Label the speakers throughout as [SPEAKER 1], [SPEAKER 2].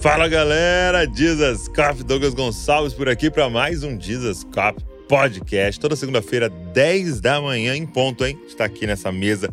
[SPEAKER 1] Fala galera, Jesus Cop, Douglas Gonçalves por aqui para mais um Jesus Cop Podcast. Toda segunda-feira, 10 da manhã em ponto, hein? Está aqui nessa mesa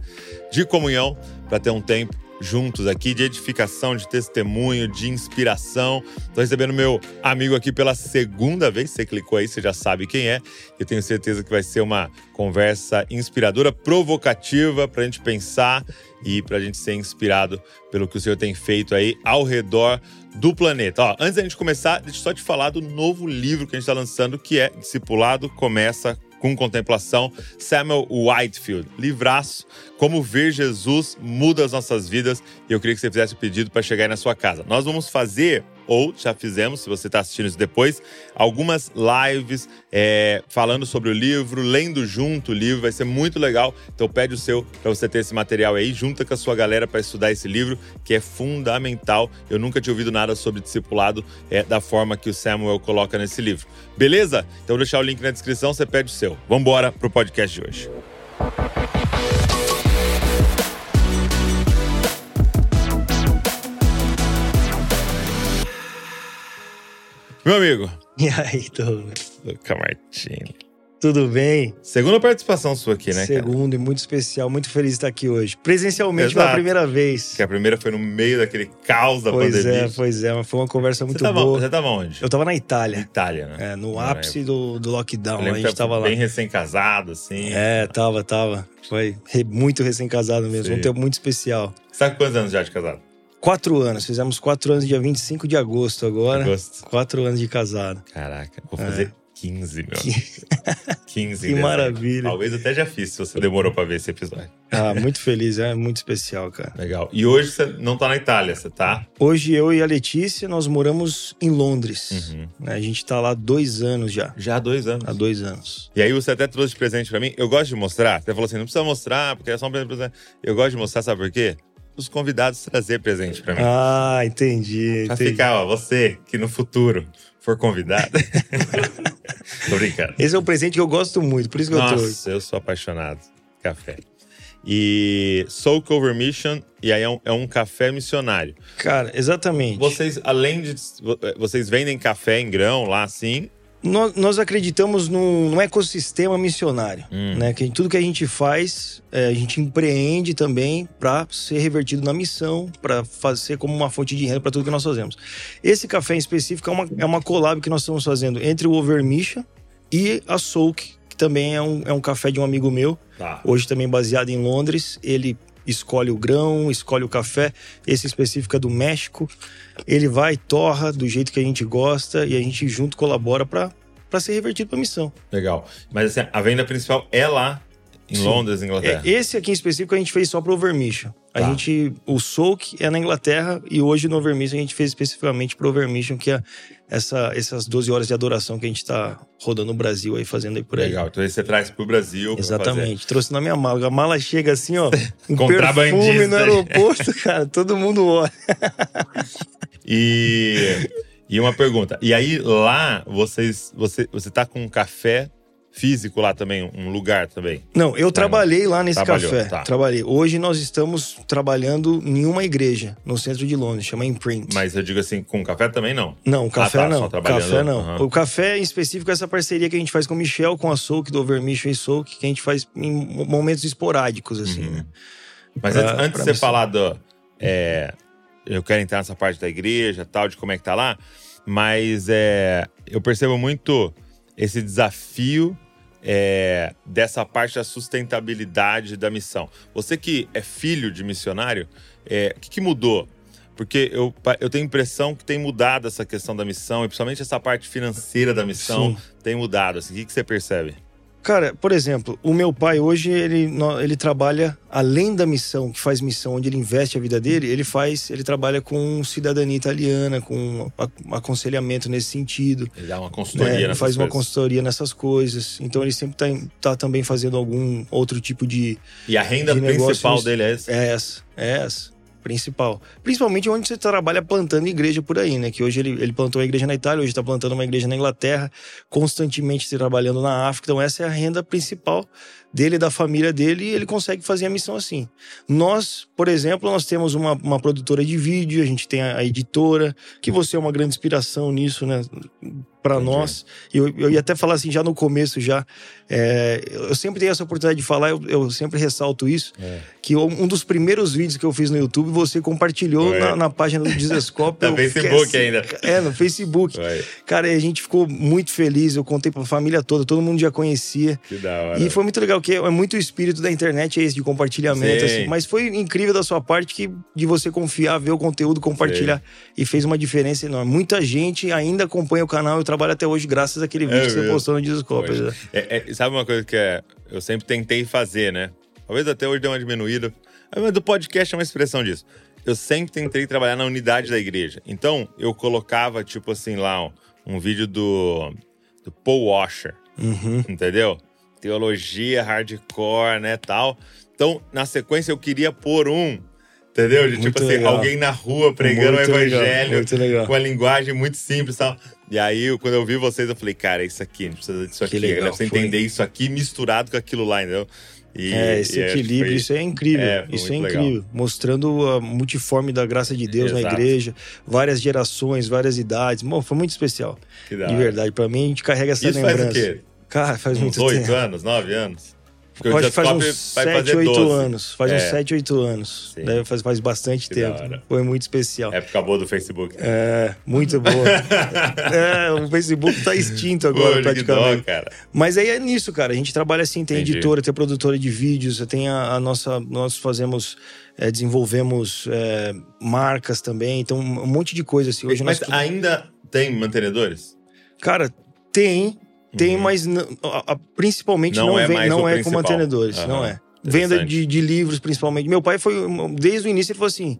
[SPEAKER 1] de comunhão para ter um tempo juntos aqui de edificação, de testemunho, de inspiração. Estou recebendo meu amigo aqui pela segunda vez. Você clicou aí, você já sabe quem é. Eu tenho certeza que vai ser uma conversa inspiradora, provocativa para a gente pensar e para a gente ser inspirado pelo que o Senhor tem feito aí ao redor do planeta. Ó, antes da gente começar, deixa eu só te falar do novo livro que a gente está lançando, que é Discipulado Começa com contemplação, Samuel Whitefield. Livraço, Como Ver Jesus Muda as Nossas Vidas. E eu queria que você fizesse o pedido para chegar aí na sua casa. Nós vamos fazer ou já fizemos, se você está assistindo isso depois, algumas lives é, falando sobre o livro, lendo junto o livro, vai ser muito legal. Então pede o seu para você ter esse material aí, junta com a sua galera para estudar esse livro, que é fundamental. Eu nunca tinha ouvido nada sobre discipulado é, da forma que o Samuel coloca nesse livro. Beleza? Então vou deixar o link na descrição, você pede o seu. Vamos embora pro podcast de hoje. Meu amigo.
[SPEAKER 2] E aí, Douglas?
[SPEAKER 1] Luca Martini.
[SPEAKER 2] Tudo bem?
[SPEAKER 1] Segunda participação sua aqui, né,
[SPEAKER 2] Segundo e muito especial. Muito feliz de estar aqui hoje. Presencialmente Exato. pela primeira vez.
[SPEAKER 1] Que a primeira foi no meio daquele caos da
[SPEAKER 2] pois
[SPEAKER 1] pandemia.
[SPEAKER 2] Pois é, pois é. Mas foi uma conversa muito
[SPEAKER 1] você tava,
[SPEAKER 2] boa.
[SPEAKER 1] Você tava onde?
[SPEAKER 2] Eu tava na Itália.
[SPEAKER 1] Itália, né?
[SPEAKER 2] É, no ápice do, do lockdown. A gente tava lá.
[SPEAKER 1] Bem recém-casado, assim.
[SPEAKER 2] É, tava, tava. Foi muito recém-casado mesmo. Sim. Um tempo muito especial.
[SPEAKER 1] Você tá quantos anos já de casado?
[SPEAKER 2] Quatro anos. Fizemos quatro anos dia 25 de agosto agora. Agosto. Quatro anos de casado.
[SPEAKER 1] Caraca, vou fazer é. 15, meu. 15
[SPEAKER 2] Que maravilha.
[SPEAKER 1] Talvez até já fiz, se você demorou pra ver esse episódio.
[SPEAKER 2] Ah, muito feliz, é muito especial, cara.
[SPEAKER 1] Legal. E hoje você não tá na Itália, você tá?
[SPEAKER 2] Hoje eu e a Letícia, nós moramos em Londres. Uhum. A gente tá lá há dois anos já.
[SPEAKER 1] Já há dois anos?
[SPEAKER 2] Há dois anos.
[SPEAKER 1] E aí você até trouxe de presente pra mim. Eu gosto de mostrar. Você falou assim, não precisa mostrar, porque é só um presente. Eu gosto de mostrar, sabe por quê? Os convidados trazer presente para mim.
[SPEAKER 2] Ah, entendi.
[SPEAKER 1] Pra
[SPEAKER 2] entendi.
[SPEAKER 1] ficar, ó, você que no futuro for convidado. Tô brincando.
[SPEAKER 2] Esse é um presente que eu gosto muito, por isso que
[SPEAKER 1] Nossa,
[SPEAKER 2] eu trouxe.
[SPEAKER 1] eu sou apaixonado. Café. E Soul Over Mission, e aí é um, é um, café missionário.
[SPEAKER 2] Cara, exatamente.
[SPEAKER 1] Vocês, além de. Vocês vendem café em grão lá assim?
[SPEAKER 2] Nós, nós acreditamos num, num, ecossistema missionário, hum. né? Que tudo que a gente faz, é, a gente empreende também para ser revertido na missão, para fazer como uma fonte de renda para tudo que nós fazemos. Esse café em específico é uma, é uma collab que nós estamos fazendo entre o Overmission e a Soak, que também é um, é um café de um amigo meu,
[SPEAKER 1] tá.
[SPEAKER 2] hoje também baseado em Londres. Ele escolhe o grão, escolhe o café. Esse específico é do México. Ele vai, torra do jeito que a gente gosta e a gente junto colabora para ser revertido para missão.
[SPEAKER 1] Legal. Mas assim, a venda principal é lá em Sim. Londres, Inglaterra.
[SPEAKER 2] É, esse aqui em específico a gente fez só para o Overmission. A tá. gente, o Soak é na Inglaterra e hoje no Overmission a gente fez especificamente para o Overmission, que é essa, essas 12 horas de adoração que a gente está rodando no Brasil aí, fazendo aí por aí.
[SPEAKER 1] Legal, então aí você traz para o Brasil.
[SPEAKER 2] Exatamente, trouxe na minha mala. A mala chega assim, ó, um perfume no aeroporto, cara, todo mundo olha.
[SPEAKER 1] e, e uma pergunta, e aí lá vocês, você, você tá com um café físico lá também, um lugar também?
[SPEAKER 2] Não, eu trabalhei lá nesse Trabalhou, café. Tá. Trabalhei. Hoje nós estamos trabalhando em uma igreja no centro de Londres, chama Imprint.
[SPEAKER 1] Mas eu digo assim, com café também não?
[SPEAKER 2] Não, café ah, tá, não. Café não. Uhum. O café em específico é essa parceria que a gente faz com o Michel, com a Souk, do Overmission e Souk, que a gente faz em momentos esporádicos, assim, uhum. né?
[SPEAKER 1] Mas pra, antes, antes de você falar do. É, eu quero entrar nessa parte da igreja tal, de como é que tá lá, mas é, eu percebo muito esse desafio é, dessa parte da sustentabilidade da missão. Você que é filho de missionário, é, o que, que mudou? Porque eu, eu tenho a impressão que tem mudado essa questão da missão, e principalmente essa parte financeira da missão Sim. tem mudado. Assim, o que, que você percebe?
[SPEAKER 2] Cara, por exemplo, o meu pai hoje ele, ele trabalha além da missão, que faz missão onde ele investe a vida dele, ele faz, ele trabalha com cidadania italiana, com aconselhamento nesse sentido.
[SPEAKER 1] Ele dá uma consultoria
[SPEAKER 2] né?
[SPEAKER 1] Faz
[SPEAKER 2] coisas.
[SPEAKER 1] uma
[SPEAKER 2] consultoria nessas coisas. Então ele sempre está tá também fazendo algum outro tipo de
[SPEAKER 1] E a renda principal dele é essa?
[SPEAKER 2] É essa, é essa principal. Principalmente onde você trabalha plantando igreja por aí, né? Que hoje ele, ele plantou a igreja na Itália, hoje está plantando uma igreja na Inglaterra, constantemente trabalhando na África. Então, essa é a renda principal dele, da família dele, e ele consegue fazer a missão assim. Nós, por exemplo, nós temos uma, uma produtora de vídeo, a gente tem a, a editora, que você é uma grande inspiração nisso, né? Para nós. Eu, eu ia até falar assim, já no começo, já. É, eu sempre tenho essa oportunidade de falar, eu, eu sempre ressalto isso. É. Que um dos primeiros vídeos que eu fiz no YouTube, você compartilhou na, na, página do Desescope.
[SPEAKER 1] no Facebook ainda.
[SPEAKER 2] É, no Facebook. Cara, a gente ficou muito feliz. Eu contei pra família toda, todo mundo já conhecia.
[SPEAKER 1] Que da hora.
[SPEAKER 2] E foi muito legal, porque é muito o espírito da internet, é esse, de compartilhamento. Assim. Mas foi incrível da sua parte que de você confiar, ver o conteúdo, compartilhar. Sim. E fez uma diferença enorme. Muita gente ainda acompanha o canal e trabalho até hoje graças àquele vídeo é que você postou no Discord.
[SPEAKER 1] É, é, sabe uma coisa que é, eu sempre tentei fazer, né? Talvez até hoje deu uma diminuída. Mas do podcast é uma expressão disso. Eu sempre tentei trabalhar na unidade da igreja. Então, eu colocava, tipo assim, lá um, um vídeo do, do Paul Washer.
[SPEAKER 2] Uhum.
[SPEAKER 1] Entendeu? Teologia, hardcore, né, tal. Então, na sequência, eu queria pôr um Entendeu? De, tipo assim, legal. alguém na rua pregando o evangelho legal, com a linguagem muito simples e tal. E aí, quando eu vi vocês, eu falei, cara, isso aqui, a gente precisa disso aqui. Legal, foi. entender isso aqui misturado com aquilo lá, entendeu?
[SPEAKER 2] E, é, esse equilíbrio, foi... isso é incrível. É, isso é incrível. Legal. Mostrando a multiforme da graça de Deus Exato. na igreja, várias gerações, várias idades. Bom, foi muito especial. de verdade. Para mim, a gente carrega essa
[SPEAKER 1] isso
[SPEAKER 2] lembrança.
[SPEAKER 1] Faz o quê?
[SPEAKER 2] Cara, faz
[SPEAKER 1] Uns
[SPEAKER 2] muito
[SPEAKER 1] tempo.
[SPEAKER 2] Oito
[SPEAKER 1] anos, nove anos?
[SPEAKER 2] Porque Acho que faz uns 7, 8 anos. Faz é. uns 7, 8 anos. Né? Faz, faz bastante que tempo. Foi muito especial.
[SPEAKER 1] Época boa do Facebook.
[SPEAKER 2] É, muito boa. é, o Facebook tá extinto agora, Pô, praticamente. Dó, cara. Mas aí é nisso, cara. A gente trabalha assim, tem Entendi. editora, tem produtora de vídeos, tem a, a nossa. Nós fazemos. É, desenvolvemos é, marcas também, então um monte de coisa assim. Hoje
[SPEAKER 1] Mas
[SPEAKER 2] nós...
[SPEAKER 1] ainda tem mantenedores?
[SPEAKER 2] Cara, tem, tem, uhum. mas a, a, principalmente não, não, é, vem, não é com mantenedores, uhum. não é. Venda de, de, livros, principalmente. Meu pai foi, desde o início, ele falou assim: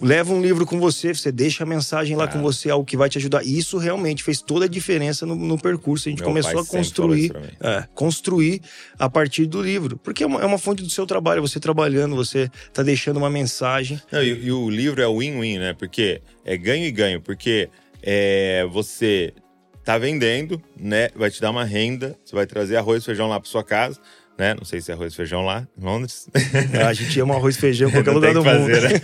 [SPEAKER 2] leva um livro com você, você deixa a mensagem lá ah. com você, algo que vai te ajudar. E isso realmente fez toda a diferença no, no percurso. A gente Meu começou a construir, é, construir a partir do livro. Porque é uma, é uma, fonte do seu trabalho, você trabalhando, você tá deixando uma mensagem.
[SPEAKER 1] Não, e, e o livro é win-win, né? Porque é ganho e ganho. Porque é, você tá vendendo, né? Vai te dar uma renda, você vai trazer arroz e feijão lá para sua casa, né? Não sei se é arroz e feijão lá em Londres.
[SPEAKER 2] É, a gente ama arroz e feijão em qualquer lugar do fazer, mundo. Né?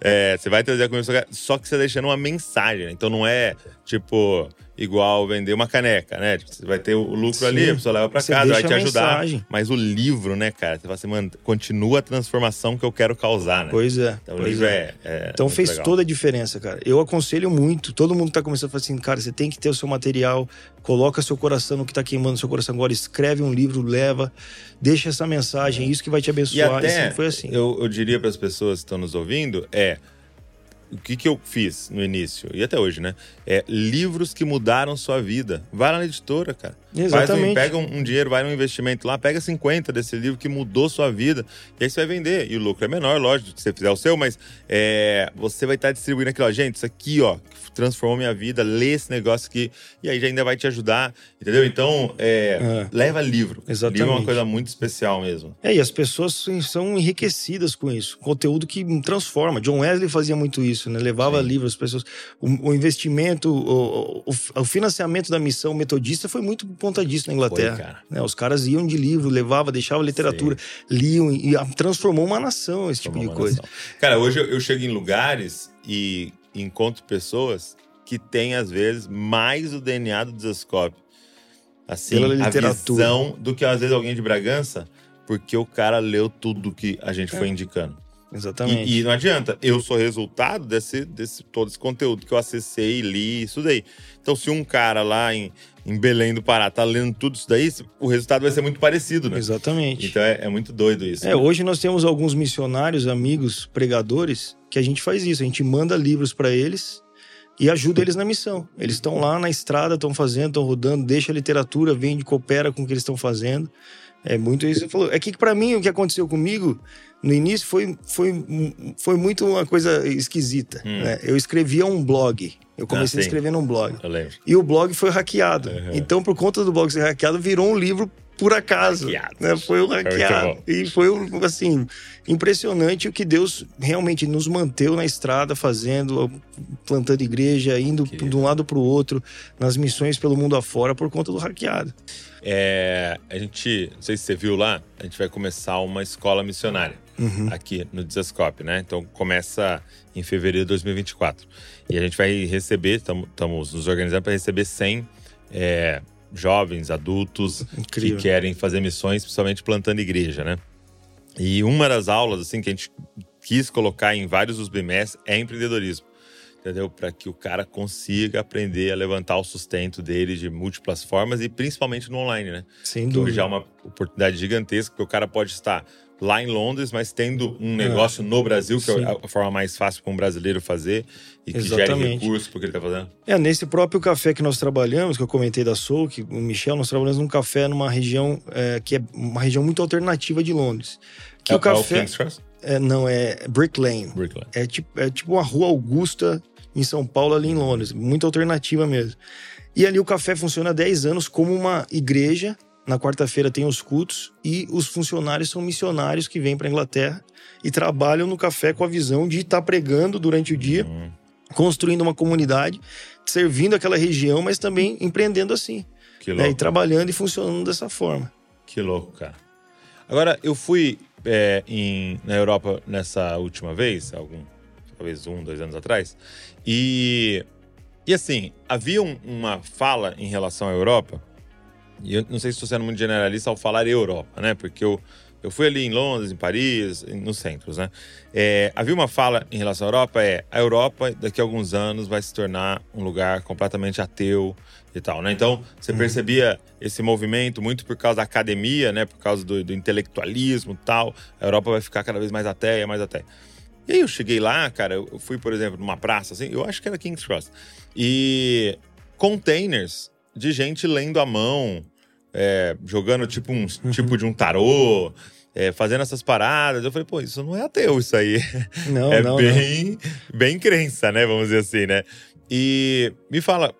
[SPEAKER 1] é, você vai trazer a comida sua casa, só que você tá deixando uma mensagem, né? Então não é tipo igual vender uma caneca, né? Tipo, você vai ter o lucro Sim. ali, a pessoa leva para casa, vai te ajudar. Mensagem. Mas o livro, né, cara? Você fala assim, mano, continua a transformação que eu quero causar, né?
[SPEAKER 2] Pois é.
[SPEAKER 1] Então
[SPEAKER 2] pois
[SPEAKER 1] o livro é. é,
[SPEAKER 2] é então fez
[SPEAKER 1] legal.
[SPEAKER 2] toda a diferença, cara. Eu aconselho muito. Todo mundo tá começando a falar assim, cara, você tem que ter o seu material, coloca seu coração no que tá queimando seu coração agora, escreve um livro, leva, deixa essa mensagem, isso que vai te abençoar.
[SPEAKER 1] E até,
[SPEAKER 2] e foi assim.
[SPEAKER 1] Eu, eu diria para as pessoas que estão nos ouvindo é o que, que eu fiz no início, e até hoje, né? É livros que mudaram sua vida. Vai lá na editora, cara.
[SPEAKER 2] Exatamente.
[SPEAKER 1] Um, pega um, um, dinheiro, vai num investimento lá, pega 50 desse livro que mudou sua vida, e aí você vai vender. E o lucro é menor, lógico, se você fizer o seu, mas é, você vai estar distribuindo aquilo. Gente, isso aqui, ó, transformou minha vida, lê esse negócio aqui, e aí já ainda vai te ajudar, entendeu? Então, é, é. leva livro.
[SPEAKER 2] Exatamente.
[SPEAKER 1] Livro é uma coisa muito especial mesmo.
[SPEAKER 2] É, e as pessoas são enriquecidas com isso. Conteúdo que transforma. John Wesley fazia muito isso, né? Levava Sim. livros, as pessoas. O, o investimento, o, o, o, financiamento da missão metodista foi muito por conta disso na Inglaterra. Foi, cara. Né? Os caras iam de livro, levava, deixava literatura, Sim. liam e transformou uma nação esse tipo de coisa. Nação.
[SPEAKER 1] Cara, hoje eu, eu chego em lugares e encontro pessoas que têm, às vezes, mais o DNA do Desascope. Assim, a visão do que, às vezes, alguém de Bragança, porque o cara leu tudo que a gente é. foi indicando.
[SPEAKER 2] Exatamente.
[SPEAKER 1] E, e, não adianta, eu sou resultado desse, desse todo esse conteúdo que eu acessei, li, estudei. Então, se um cara lá em, em Belém do Pará tá lendo tudo isso daí, o resultado vai ser muito parecido, né?
[SPEAKER 2] Exatamente.
[SPEAKER 1] Então é, é muito doido isso.
[SPEAKER 2] É, né? hoje nós temos alguns missionários, amigos, pregadores, que a gente faz isso. A gente manda livros para eles e ajuda eles na missão. Eles estão lá na estrada, estão fazendo, estão rodando, deixa a literatura, vende, coopera com o que eles estão fazendo. É muito isso que você falou. É que para mim o que aconteceu comigo no início foi, foi, foi muito uma coisa esquisita. Hum. Né? Eu escrevia um blog. Eu comecei ah, a escrever num blog. E o blog foi hackeado. Uhum. Então, por conta do blog ser hackeado, virou um livro por acaso. Né? Foi um
[SPEAKER 1] muito
[SPEAKER 2] hackeado.
[SPEAKER 1] bom.
[SPEAKER 2] e foi, um, assim, impressionante o que Deus realmente nos manteve na estrada, fazendo, plantando igreja, indo
[SPEAKER 1] Que-
[SPEAKER 2] de um lado para o outro, nas missões pelo mundo afora, por conta do hackeado.
[SPEAKER 1] É, a gente, não sei se você viu lá, a gente vai começar uma escola missionária
[SPEAKER 2] Uhum.
[SPEAKER 1] aqui no Desascope, né? Então começa em fevereiro de 2024. E a gente vai receber, estamos nos organizando para receber 100 é, jovens, adultos
[SPEAKER 2] Incrível.
[SPEAKER 1] que querem fazer missões, principalmente plantando igreja, né? E uma das aulas, assim, que a gente quis colocar em vários dos bimestres é empreendedorismo. Entendeu? Para que o cara consiga aprender a levantar o sustento dele de múltiplas formas e principalmente no online, né?
[SPEAKER 2] Sem
[SPEAKER 1] Que
[SPEAKER 2] dúvida.
[SPEAKER 1] hoje é uma oportunidade gigantesca, porque o cara pode estar lá em Londres, mas tendo um negócio no Brasil, que
[SPEAKER 2] Sim.
[SPEAKER 1] é a forma mais fácil para um brasileiro fazer e que gere recurso porque ele está fazendo.
[SPEAKER 2] É, nesse próprio café que nós trabalhamos, que eu comentei da Soul, que o Michel, nós trabalhamos num café numa região é, que é uma região muito alternativa de Londres. Que
[SPEAKER 1] é,
[SPEAKER 2] o café.
[SPEAKER 1] é Cross?
[SPEAKER 2] é, não, é Brick Lane.
[SPEAKER 1] Brickland.
[SPEAKER 2] É tipo, é tipo uma rua Augusta em São Paulo, ali em Londres. Muito alternativa mesmo. E ali o café funciona há 10 anos como uma igreja. Na quarta-feira tem os cultos e os funcionários são missionários que vêm para Inglaterra e trabalham no café com a visão de estar pregando durante o dia,
[SPEAKER 1] Hum,
[SPEAKER 2] construindo uma comunidade, servindo aquela região, mas também empreendendo assim.
[SPEAKER 1] que
[SPEAKER 2] né?
[SPEAKER 1] louco.
[SPEAKER 2] E trabalhando e funcionando dessa forma.
[SPEAKER 1] Que louco, cara. Agora, eu fui é, em, na Europa nessa última vez, algum, talvez um, dois anos atrás, e, e assim, havia um- uma fala em relação à Europa, e eu não sei se estou sendo muito generalista ao falar Europa, né? Porque eu, eu fui ali em Londres, em Paris, nos centros, né? É, havia uma fala em relação à Europa, é a Europa daqui a alguns anos vai se tornar um lugar completamente ateu e tal, né? Então, você percebia esse movimento muito por causa da academia, né? Por causa do, do intelectualismo e tal. A Europa vai ficar cada vez mais ateia, mais ateia. E aí eu cheguei lá, cara, eu fui, por exemplo, numa praça, assim, eu acho que era King's Cross. E containers de gente lendo à mão, é, jogando tipo um tipo de um tarô, é, fazendo essas paradas. Eu falei, pô, isso não é ateu, isso aí.
[SPEAKER 2] Não,
[SPEAKER 1] é
[SPEAKER 2] não, não.
[SPEAKER 1] bem, bem crença, né? Vamos dizer assim, né? E me fala,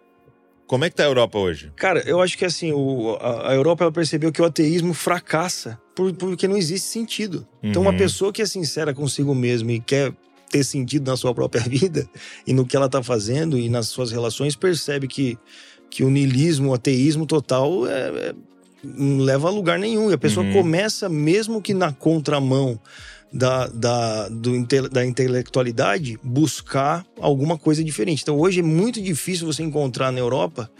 [SPEAKER 1] como é que tá a Europa hoje?
[SPEAKER 2] Cara, eu acho que assim, o- a, a Europa ela percebeu que o ateísmo fracassa por- porque não existe sentido. Então, uma
[SPEAKER 1] Uhum.
[SPEAKER 2] pessoa que é sincera consigo mesmo e quer ter sentido na sua própria vida e no que ela tá fazendo e nas suas relações, percebe que, que o niilismo, o ateísmo total é- é- não leva a lugar nenhum. E a pessoa
[SPEAKER 1] Uhum.
[SPEAKER 2] começa, mesmo que na contramão da, da, do inte- da intelectualidade, buscar alguma coisa diferente. Então, hoje é muito difícil você encontrar na Europa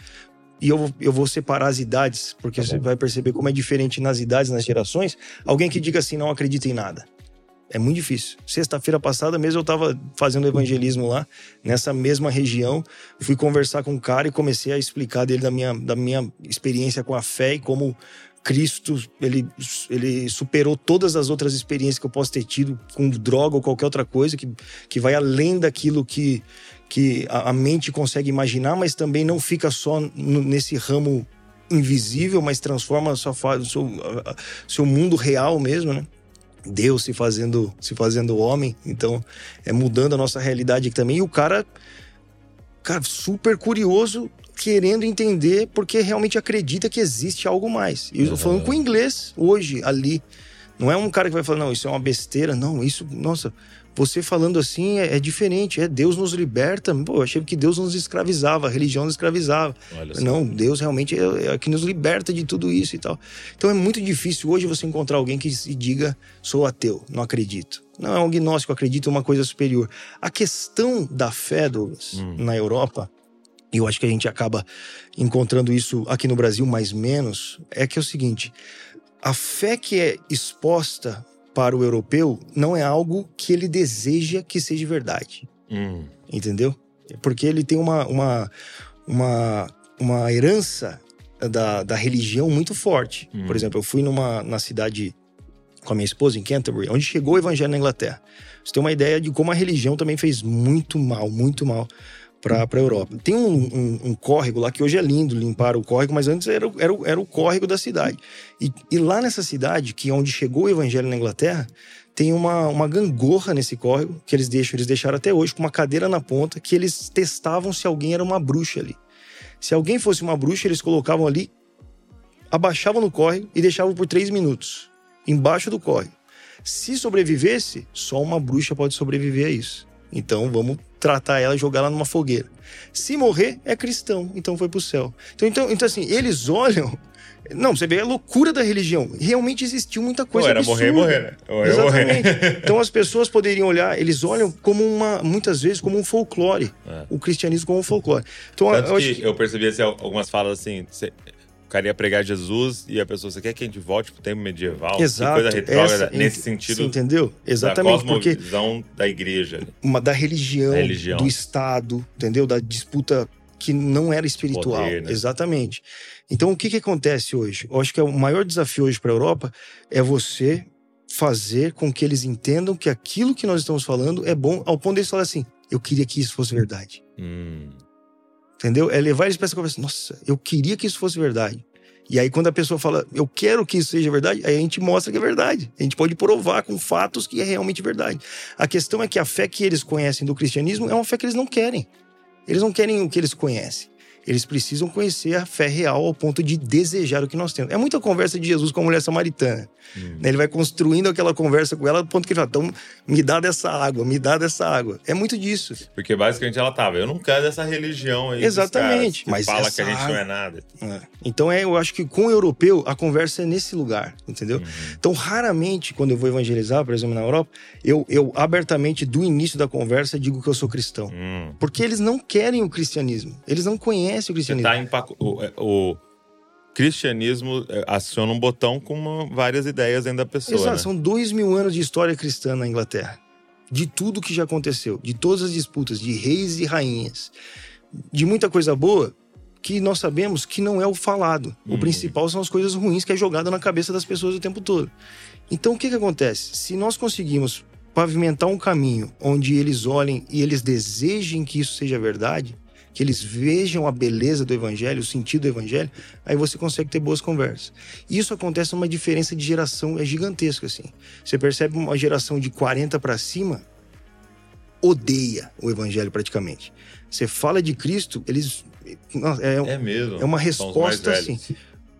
[SPEAKER 2] e eu, vou- eu vou separar as idades, porque
[SPEAKER 1] Tá
[SPEAKER 2] você vai perceber como é diferente nas idades, nas gerações. Alguém que diga assim, não acredita em nada. É muito difícil. Sexta-feira passada mesmo eu estava fazendo evangelismo lá, nessa mesma região. Fui conversar com um cara e comecei a explicar dele da minha, da minha experiência com a fé e como Cristo, ele, ele superou todas as outras experiências que eu posso ter tido com droga ou qualquer outra coisa, que, que vai além daquilo que, que a, a mente consegue imaginar, mas também não fica só nesse ramo invisível, mas transforma sua, seu, seu mundo real mesmo, né? Deus se fazendo, se fazendo homem, então é mudando a nossa realidade aqui também. E o cara, cara, super curioso, querendo entender, porque realmente acredita que existe algo mais. E eu tô falando com inglês hoje, ali. Não é um cara que vai falar, não, isso é uma besteira. Não, isso, nossa, você falando assim é, é diferente. É Deus nos liberta. Pô, eu achei que Deus nos escravizava, a religião nos escravizava. Não, Deus realmente é, é que nos liberta de tudo isso e tal. Então é muito difícil hoje você encontrar alguém que se diga sou ateu, não acredito. Não é um agnóstico, acredita em uma coisa superior. A questão da fé, Douglas,
[SPEAKER 1] Hum.
[SPEAKER 2] na Europa, e eu acho que a gente acaba encontrando isso aqui no Brasil mais menos, é que é o seguinte: a fé que é exposta para o europeu não é algo que ele deseja que seja verdade
[SPEAKER 1] Hum,
[SPEAKER 2] entendeu? Porque ele tem uma, uma, uma, uma herança da, da religião muito forte.
[SPEAKER 1] Hum.
[SPEAKER 2] Por exemplo, eu fui numa na cidade com a minha esposa, em Canterbury, onde chegou o evangelho na Inglaterra. Você tem uma ideia de como a religião também fez muito mal, muito mal para a Europa. Tem um, um, um córrego lá que hoje é lindo limpar o córrego, mas antes era, era, era o córrego da cidade. E, e lá nessa cidade, que é onde chegou o evangelho na Inglaterra, tem uma, uma gangorra nesse córrego que eles deixam, eles deixaram até hoje com uma cadeira na ponta que eles testavam se alguém era uma bruxa ali. Se alguém fosse uma bruxa, eles colocavam ali abaixavam no córrego e deixavam por três minutos, embaixo do córrego. Se sobrevivesse, só uma bruxa pode sobreviver a isso. Então vamos tratar ela e jogar ela numa fogueira. Se morrer, é cristão, então foi pro céu. Então, então, então assim, eles olham. Não, você vê a loucura da religião. Realmente existiu muita coisa
[SPEAKER 1] Ou era
[SPEAKER 2] absurda.
[SPEAKER 1] morrer, morrer, né? Era
[SPEAKER 2] Exatamente.
[SPEAKER 1] morrer.
[SPEAKER 2] Então as pessoas poderiam olhar, eles olham como uma, muitas vezes, como um folclore.
[SPEAKER 1] É.
[SPEAKER 2] O cristianismo como um folclore. Então
[SPEAKER 1] Tanto
[SPEAKER 2] eu
[SPEAKER 1] que,
[SPEAKER 2] que
[SPEAKER 1] eu percebi assim, algumas falas assim, você- cara ia pregar Jesus e a pessoa, você quer que a gente volte pro tempo medieval? Que
[SPEAKER 2] Exato.
[SPEAKER 1] coisa retrógrada,
[SPEAKER 2] essa-
[SPEAKER 1] nesse
[SPEAKER 2] Você
[SPEAKER 1] sentido
[SPEAKER 2] entendeu?
[SPEAKER 1] da
[SPEAKER 2] Exatamente, porque
[SPEAKER 1] cosmovisão da igreja.
[SPEAKER 2] uma, da religião,
[SPEAKER 1] Da religião.
[SPEAKER 2] do Estado, entendeu? Da disputa que não era espiritual.
[SPEAKER 1] Poder, né?
[SPEAKER 2] Exatamente. Então, o que, que acontece hoje? Eu acho que é o maior desafio hoje para a Europa é você fazer com que eles entendam que aquilo que nós estamos falando é bom, ao ponto deles falar assim: eu queria que isso fosse verdade.
[SPEAKER 1] Hum.
[SPEAKER 2] Entendeu? É levar eles para essa conversa. Nossa, eu queria que isso fosse verdade. E aí, quando a pessoa fala, eu quero que isso seja verdade, aí a gente mostra que é verdade. A gente pode provar com fatos que é realmente verdade. A questão é que a fé que eles conhecem do cristianismo é uma fé que eles não querem. Eles não querem o que eles conhecem. Eles precisam conhecer a fé real ao ponto de desejar o que nós temos. É muita conversa de Jesus com a mulher samaritana.
[SPEAKER 1] Hum.
[SPEAKER 2] Né? Ele vai construindo aquela conversa com ela ao ponto que ele fala: então, me dá dessa água, me dá dessa água. É muito disso.
[SPEAKER 1] Porque basicamente ela tava, eu não quero dessa religião aí.
[SPEAKER 2] Exatamente,
[SPEAKER 1] caras que
[SPEAKER 2] mas
[SPEAKER 1] fala
[SPEAKER 2] essa
[SPEAKER 1] que a gente não
[SPEAKER 2] água-
[SPEAKER 1] é nada.
[SPEAKER 2] É. Então é, eu acho que com o europeu a conversa é nesse lugar, entendeu?
[SPEAKER 1] Uhum.
[SPEAKER 2] Então raramente quando eu vou evangelizar, por exemplo, na Europa, eu, eu abertamente do início da conversa digo que eu sou cristão,
[SPEAKER 1] Hum.
[SPEAKER 2] porque eles não querem o cristianismo, eles não conhecem o
[SPEAKER 1] Você
[SPEAKER 2] cristianismo.
[SPEAKER 1] tá empaco... o, é, o cristianismo é, aciona um botão com uma- várias ideias dentro da pessoa.
[SPEAKER 2] Exato,
[SPEAKER 1] né?
[SPEAKER 2] são dois mil anos de história cristã na Inglaterra, de tudo que já aconteceu, de todas as disputas, de reis e rainhas, de muita coisa boa que nós sabemos que não é o falado. O
[SPEAKER 1] Uhum.
[SPEAKER 2] principal são as coisas ruins que é jogado na cabeça das pessoas o tempo todo. Então o que, que acontece? Se nós conseguimos pavimentar um caminho onde eles olhem e eles desejem que isso seja verdade, que eles vejam a beleza do evangelho, o sentido do evangelho, aí você consegue ter boas conversas. Isso acontece numa diferença de geração é gigantesca assim. Você percebe uma geração de 40 para cima odeia o evangelho praticamente. Você fala de Cristo, eles é,
[SPEAKER 1] É mesmo.
[SPEAKER 2] é uma resposta assim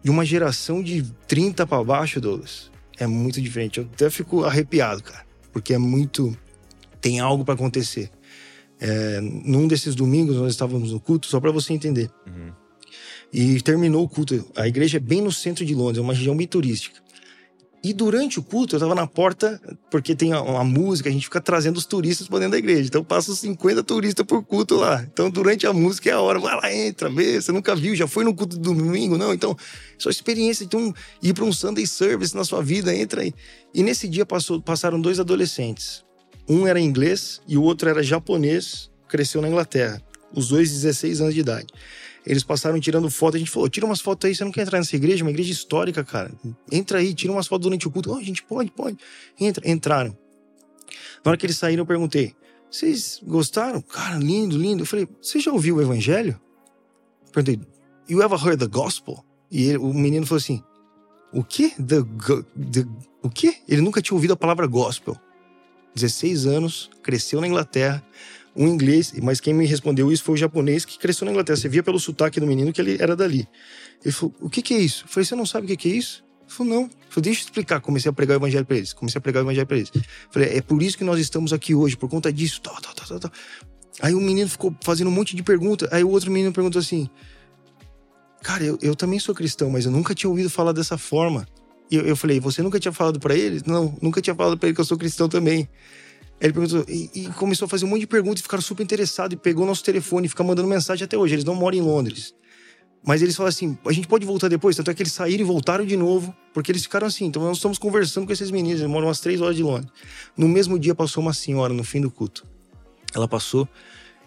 [SPEAKER 2] de uma geração de 30 para baixo, Douglas. É muito diferente. Eu até fico arrepiado, cara, porque é muito tem algo para acontecer. É, num desses domingos nós estávamos no culto, só para você entender.
[SPEAKER 1] Uhum.
[SPEAKER 2] E terminou o culto. A igreja é bem no centro de Londres, é uma região bem turística. E durante o culto, eu tava na porta, porque tem uma música, a gente fica trazendo os turistas pra dentro da igreja. Então passa uns 50 turistas por culto lá. Então durante a música é a hora, vai lá, entra, vê, você nunca viu, já foi no culto do domingo, não? Então, sua experiência, então, ir para um Sunday service na sua vida, entra aí. E nesse dia passou, passaram dois adolescentes. Um era inglês e o outro era japonês, cresceu na Inglaterra. Os dois 16 anos de idade. Eles passaram tirando foto. A gente falou: tira umas fotos aí. Você não quer entrar nessa igreja? Uma igreja histórica, cara. Entra aí, tira umas fotos durante o culto. Oh, a gente pode, pode. Entra. Entraram. Na hora que eles saíram, eu perguntei: vocês gostaram? Cara, lindo, lindo. Eu falei: você já ouviu o evangelho? Eu perguntei: you ever heard the gospel? E ele- o menino falou assim: o quê? The, the- o quê? Ele nunca tinha ouvido a palavra gospel. 16 anos, cresceu na Inglaterra, um inglês, mas quem me respondeu isso foi o japonês que cresceu na Inglaterra. Você via pelo sotaque do menino que ele era dali. Ele falou: O que, que é isso? Eu falei: Você não sabe o que, que é isso? Ele falou: Não. Eu falei: Deixa eu explicar. Comecei a pregar o evangelho para eles. Comecei a pregar o evangelho para eles. Eu falei: É por isso que nós estamos aqui hoje, por conta disso. Aí o menino ficou fazendo um monte de perguntas. Aí o outro menino perguntou assim: Cara, eu, eu também sou cristão, mas eu nunca tinha ouvido falar dessa forma. E eu, eu falei: Você nunca tinha falado para ele? Não, nunca tinha falado para ele que eu sou cristão também. Ele perguntou e, e começou a fazer um monte de perguntas e ficaram super interessados e pegou nosso telefone e fica mandando mensagem até hoje. Eles não moram em Londres. Mas eles falaram assim: a gente pode voltar depois? Tanto é que eles saíram e voltaram de novo, porque eles ficaram assim. Então nós estamos conversando com esses meninos, eles moram umas três horas de Londres. No mesmo dia passou uma senhora no fim do culto. Ela passou,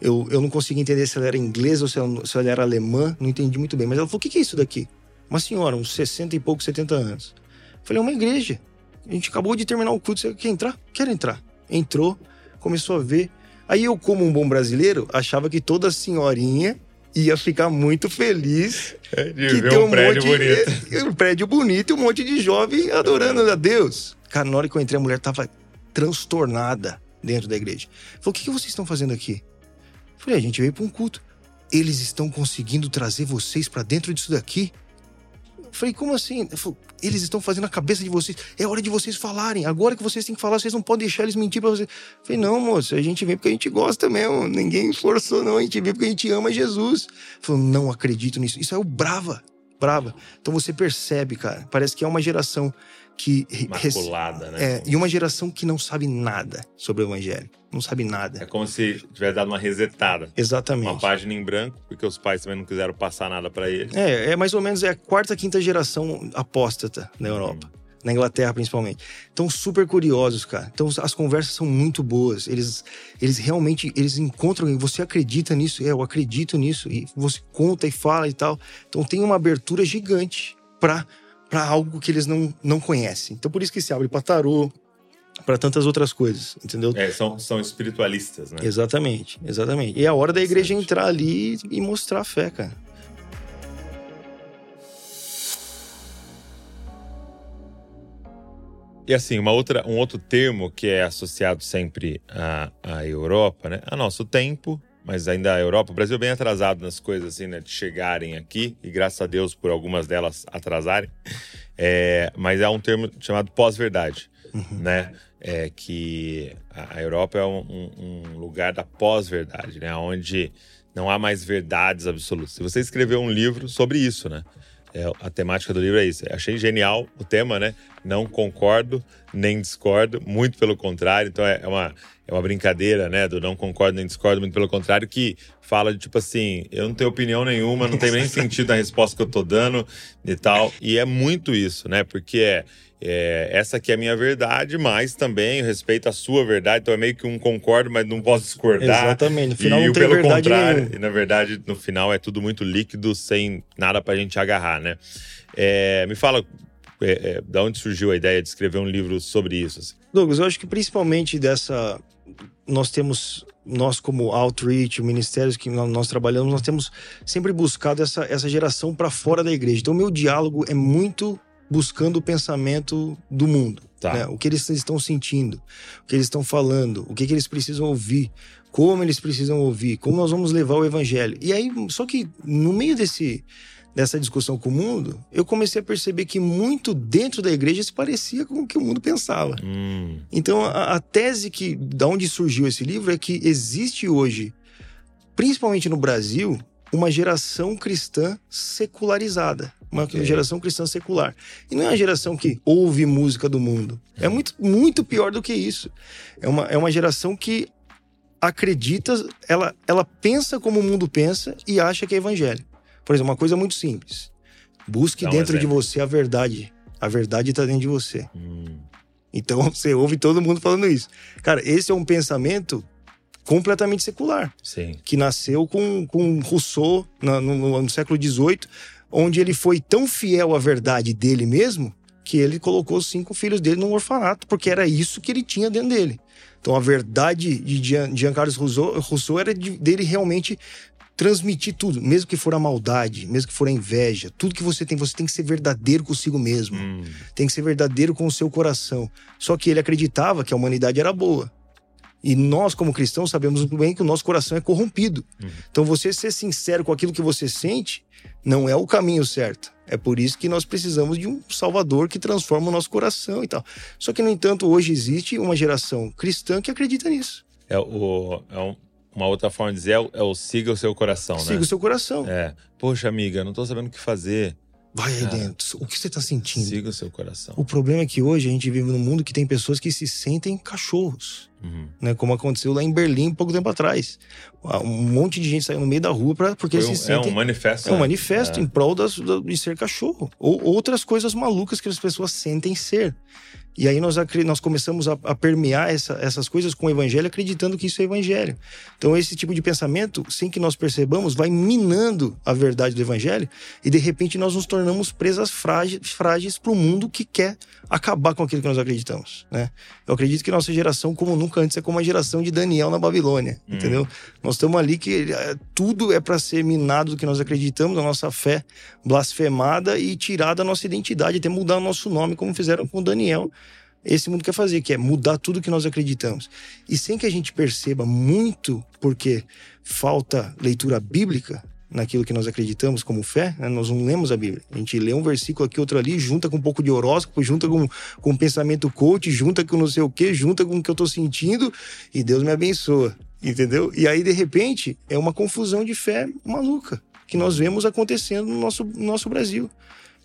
[SPEAKER 2] eu, eu não consegui entender se ela era inglesa ou se ela, se ela era alemã, não entendi muito bem. Mas ela falou: o que, que é isso daqui? Uma senhora, uns 60 e poucos, 70 anos. Falei: é uma igreja. A gente acabou de terminar o culto, você quer entrar? Quero entrar. Entrou, começou a ver. Aí eu, como um bom brasileiro, achava que toda senhorinha ia ficar muito feliz
[SPEAKER 1] De
[SPEAKER 2] que
[SPEAKER 1] ver
[SPEAKER 2] tem
[SPEAKER 1] um
[SPEAKER 2] um
[SPEAKER 1] prédio
[SPEAKER 2] monte,
[SPEAKER 1] bonito.
[SPEAKER 2] é, um prédio bonito e um monte de jovem adorando a Deus. Cara, na hora que eu entrei, a mulher tava transtornada dentro da igreja. Falou: o que, que vocês estão fazendo aqui? Eu falei: a gente veio para um culto. Eles estão conseguindo trazer vocês para dentro disso daqui? Falei, como assim? Falei, eles estão fazendo a cabeça de vocês. É hora de vocês falarem. Agora que vocês têm que falar, vocês não podem deixar eles mentir pra vocês. Falei, não, moço, a gente vem porque a gente gosta mesmo. Ninguém forçou, não. A gente vem porque a gente ama Jesus. Falou, não acredito nisso. Isso é o brava. Brava. Então você percebe, cara. Parece que é uma geração que.
[SPEAKER 1] Maculada, né?
[SPEAKER 2] É, e uma geração que não sabe nada sobre o evangelho. Não sabe nada.
[SPEAKER 1] É como se tivesse dado uma resetada.
[SPEAKER 2] Exatamente.
[SPEAKER 1] Uma página em branco, porque os pais também não quiseram passar nada para eles.
[SPEAKER 2] É, é mais ou menos é a quarta, quinta geração apóstata na Europa. Hum. Na Inglaterra, principalmente. Então, super curiosos, cara. Então, as conversas são muito boas. Eles, eles realmente eles encontram. Você acredita nisso? É, eu acredito nisso. E você conta e fala e tal. Então, tem uma abertura gigante para para algo que eles não, não conhecem. Então por isso que se abre para tarô, para tantas outras coisas, entendeu?
[SPEAKER 1] É, são, são espiritualistas, né?
[SPEAKER 2] Exatamente, exatamente. E é a hora da igreja entrar ali e mostrar a fé, cara.
[SPEAKER 1] E assim, uma outra, um outro termo que é associado sempre à, à Europa, né? A nosso tempo, mas ainda a Europa, o Brasil é bem atrasado nas coisas assim, né, de chegarem aqui, e graças a Deus por algumas delas atrasarem. É, mas é um termo chamado pós-verdade, uhum. né? É que a Europa é um, um lugar da pós-verdade, né? Onde não há mais verdades absolutas. Se você escreveu um livro sobre isso, né? É, a temática do livro é isso. Achei genial o tema, né? Não concordo nem discordo, muito pelo contrário. Então é, é uma, é uma brincadeira, né? Do não concordo nem discordo, muito pelo contrário, que fala de tipo assim: eu não tenho opinião nenhuma, não tem nem sentido a resposta que eu tô dando e tal. E é muito isso, né? Porque é, é, essa aqui é a minha verdade, mas também eu respeito a sua verdade, então é meio que um concordo, mas não posso discordar.
[SPEAKER 2] Exatamente, no final
[SPEAKER 1] e
[SPEAKER 2] não tem
[SPEAKER 1] pelo
[SPEAKER 2] verdade
[SPEAKER 1] contrário, e na verdade, no final é tudo muito líquido, sem nada pra gente agarrar, né? É, me fala, é, é, da onde surgiu a ideia de escrever um livro sobre isso? Assim?
[SPEAKER 2] Douglas, eu acho que principalmente dessa. Nós temos, nós como Outreach, ministérios que nós trabalhamos, nós temos sempre buscado essa, essa geração para fora da igreja. Então, o meu diálogo é muito buscando o pensamento do mundo. Tá. Né? O que eles estão sentindo, o que eles estão falando, o que, que eles precisam ouvir, como eles precisam ouvir, como nós vamos levar o evangelho. E aí, só que no meio desse dessa discussão com o mundo, eu comecei a perceber que muito dentro da igreja se parecia com o que o mundo pensava.
[SPEAKER 1] Hum.
[SPEAKER 2] Então, a, a, tese que da onde surgiu esse livro é que existe hoje, principalmente no Brasil, uma geração cristã secularizada. Uma okay. geração cristã secular. E não é uma geração que ouve música do mundo. É hum. muito, muito pior do que isso. É uma, é uma geração que acredita, ela, ela pensa como o mundo pensa e acha que é evangelho. Por exemplo, uma coisa muito simples. Busque dentro de você a verdade. A verdade está dentro de você.
[SPEAKER 1] Hum.
[SPEAKER 2] Então você ouve todo mundo falando isso. Cara, esse é um pensamento completamente secular.
[SPEAKER 1] Sim.
[SPEAKER 2] Que nasceu com, com Rousseau no, no, no século XVIII, onde ele foi tão fiel à verdade dele mesmo que ele colocou os cinco filhos dele num orfanato, porque era isso que ele tinha dentro dele. Então a verdade de Jean, Jean Carlos Rousseau, Rousseau era de, dele realmente transmitir tudo, mesmo que for a maldade, mesmo que for a inveja, tudo que você tem, você tem que ser verdadeiro consigo mesmo.
[SPEAKER 1] Hum.
[SPEAKER 2] Tem que ser verdadeiro com o seu coração. Só que ele acreditava que a humanidade era boa. E nós, como cristãos, sabemos muito bem que o nosso coração é corrompido.
[SPEAKER 1] Hum.
[SPEAKER 2] Então, você ser sincero com aquilo que você sente não é o caminho certo. É por isso que nós precisamos de um Salvador que transforma o nosso coração e tal. Só que, no entanto, hoje existe uma geração cristã que acredita nisso.
[SPEAKER 1] É, o, é um uma outra forma de dizer é, é o siga o seu coração,
[SPEAKER 2] siga
[SPEAKER 1] né?
[SPEAKER 2] Siga o seu coração.
[SPEAKER 1] É. Poxa, amiga, não tô sabendo o que fazer.
[SPEAKER 2] Vai aí dentro. O que você tá sentindo?
[SPEAKER 1] Siga o seu coração.
[SPEAKER 2] O problema é que hoje a gente vive num mundo que tem pessoas que se sentem cachorros.
[SPEAKER 1] Uhum.
[SPEAKER 2] Né? Como aconteceu lá em Berlim pouco tempo atrás. Um monte de gente saiu no meio da rua pra, porque
[SPEAKER 1] um,
[SPEAKER 2] se sentem.
[SPEAKER 1] É um manifesto.
[SPEAKER 2] É um né? manifesto é. em prol das, de ser cachorro. Ou outras coisas malucas que as pessoas sentem ser. E aí nós, nós começamos a, a permear essa, essas coisas com o evangelho, acreditando que isso é evangelho. Então, esse tipo de pensamento, sem que nós percebamos, vai minando a verdade do evangelho e de repente nós nos tornamos presas frágeis para o mundo que quer acabar com aquilo que nós acreditamos. Né? Eu acredito que nossa geração, como nunca antes, é como a geração de Daniel na Babilônia. Hum. Entendeu? Nós estamos ali que é, tudo é para ser minado do que nós acreditamos, a nossa fé blasfemada e tirada a nossa identidade, até mudar o nosso nome, como fizeram com Daniel esse mundo quer fazer, que é mudar tudo que nós acreditamos. E sem que a gente perceba muito, porque falta leitura bíblica, naquilo que nós acreditamos como fé, né? nós não lemos a Bíblia. A gente lê um versículo aqui, outro ali, junta com um pouco de horóscopo, junta com, com um pensamento coach, junta com não sei o quê, junta com o que eu tô sentindo e Deus me abençoa, entendeu? E aí, de repente, é uma confusão de fé maluca que nós vemos acontecendo no nosso, no nosso Brasil.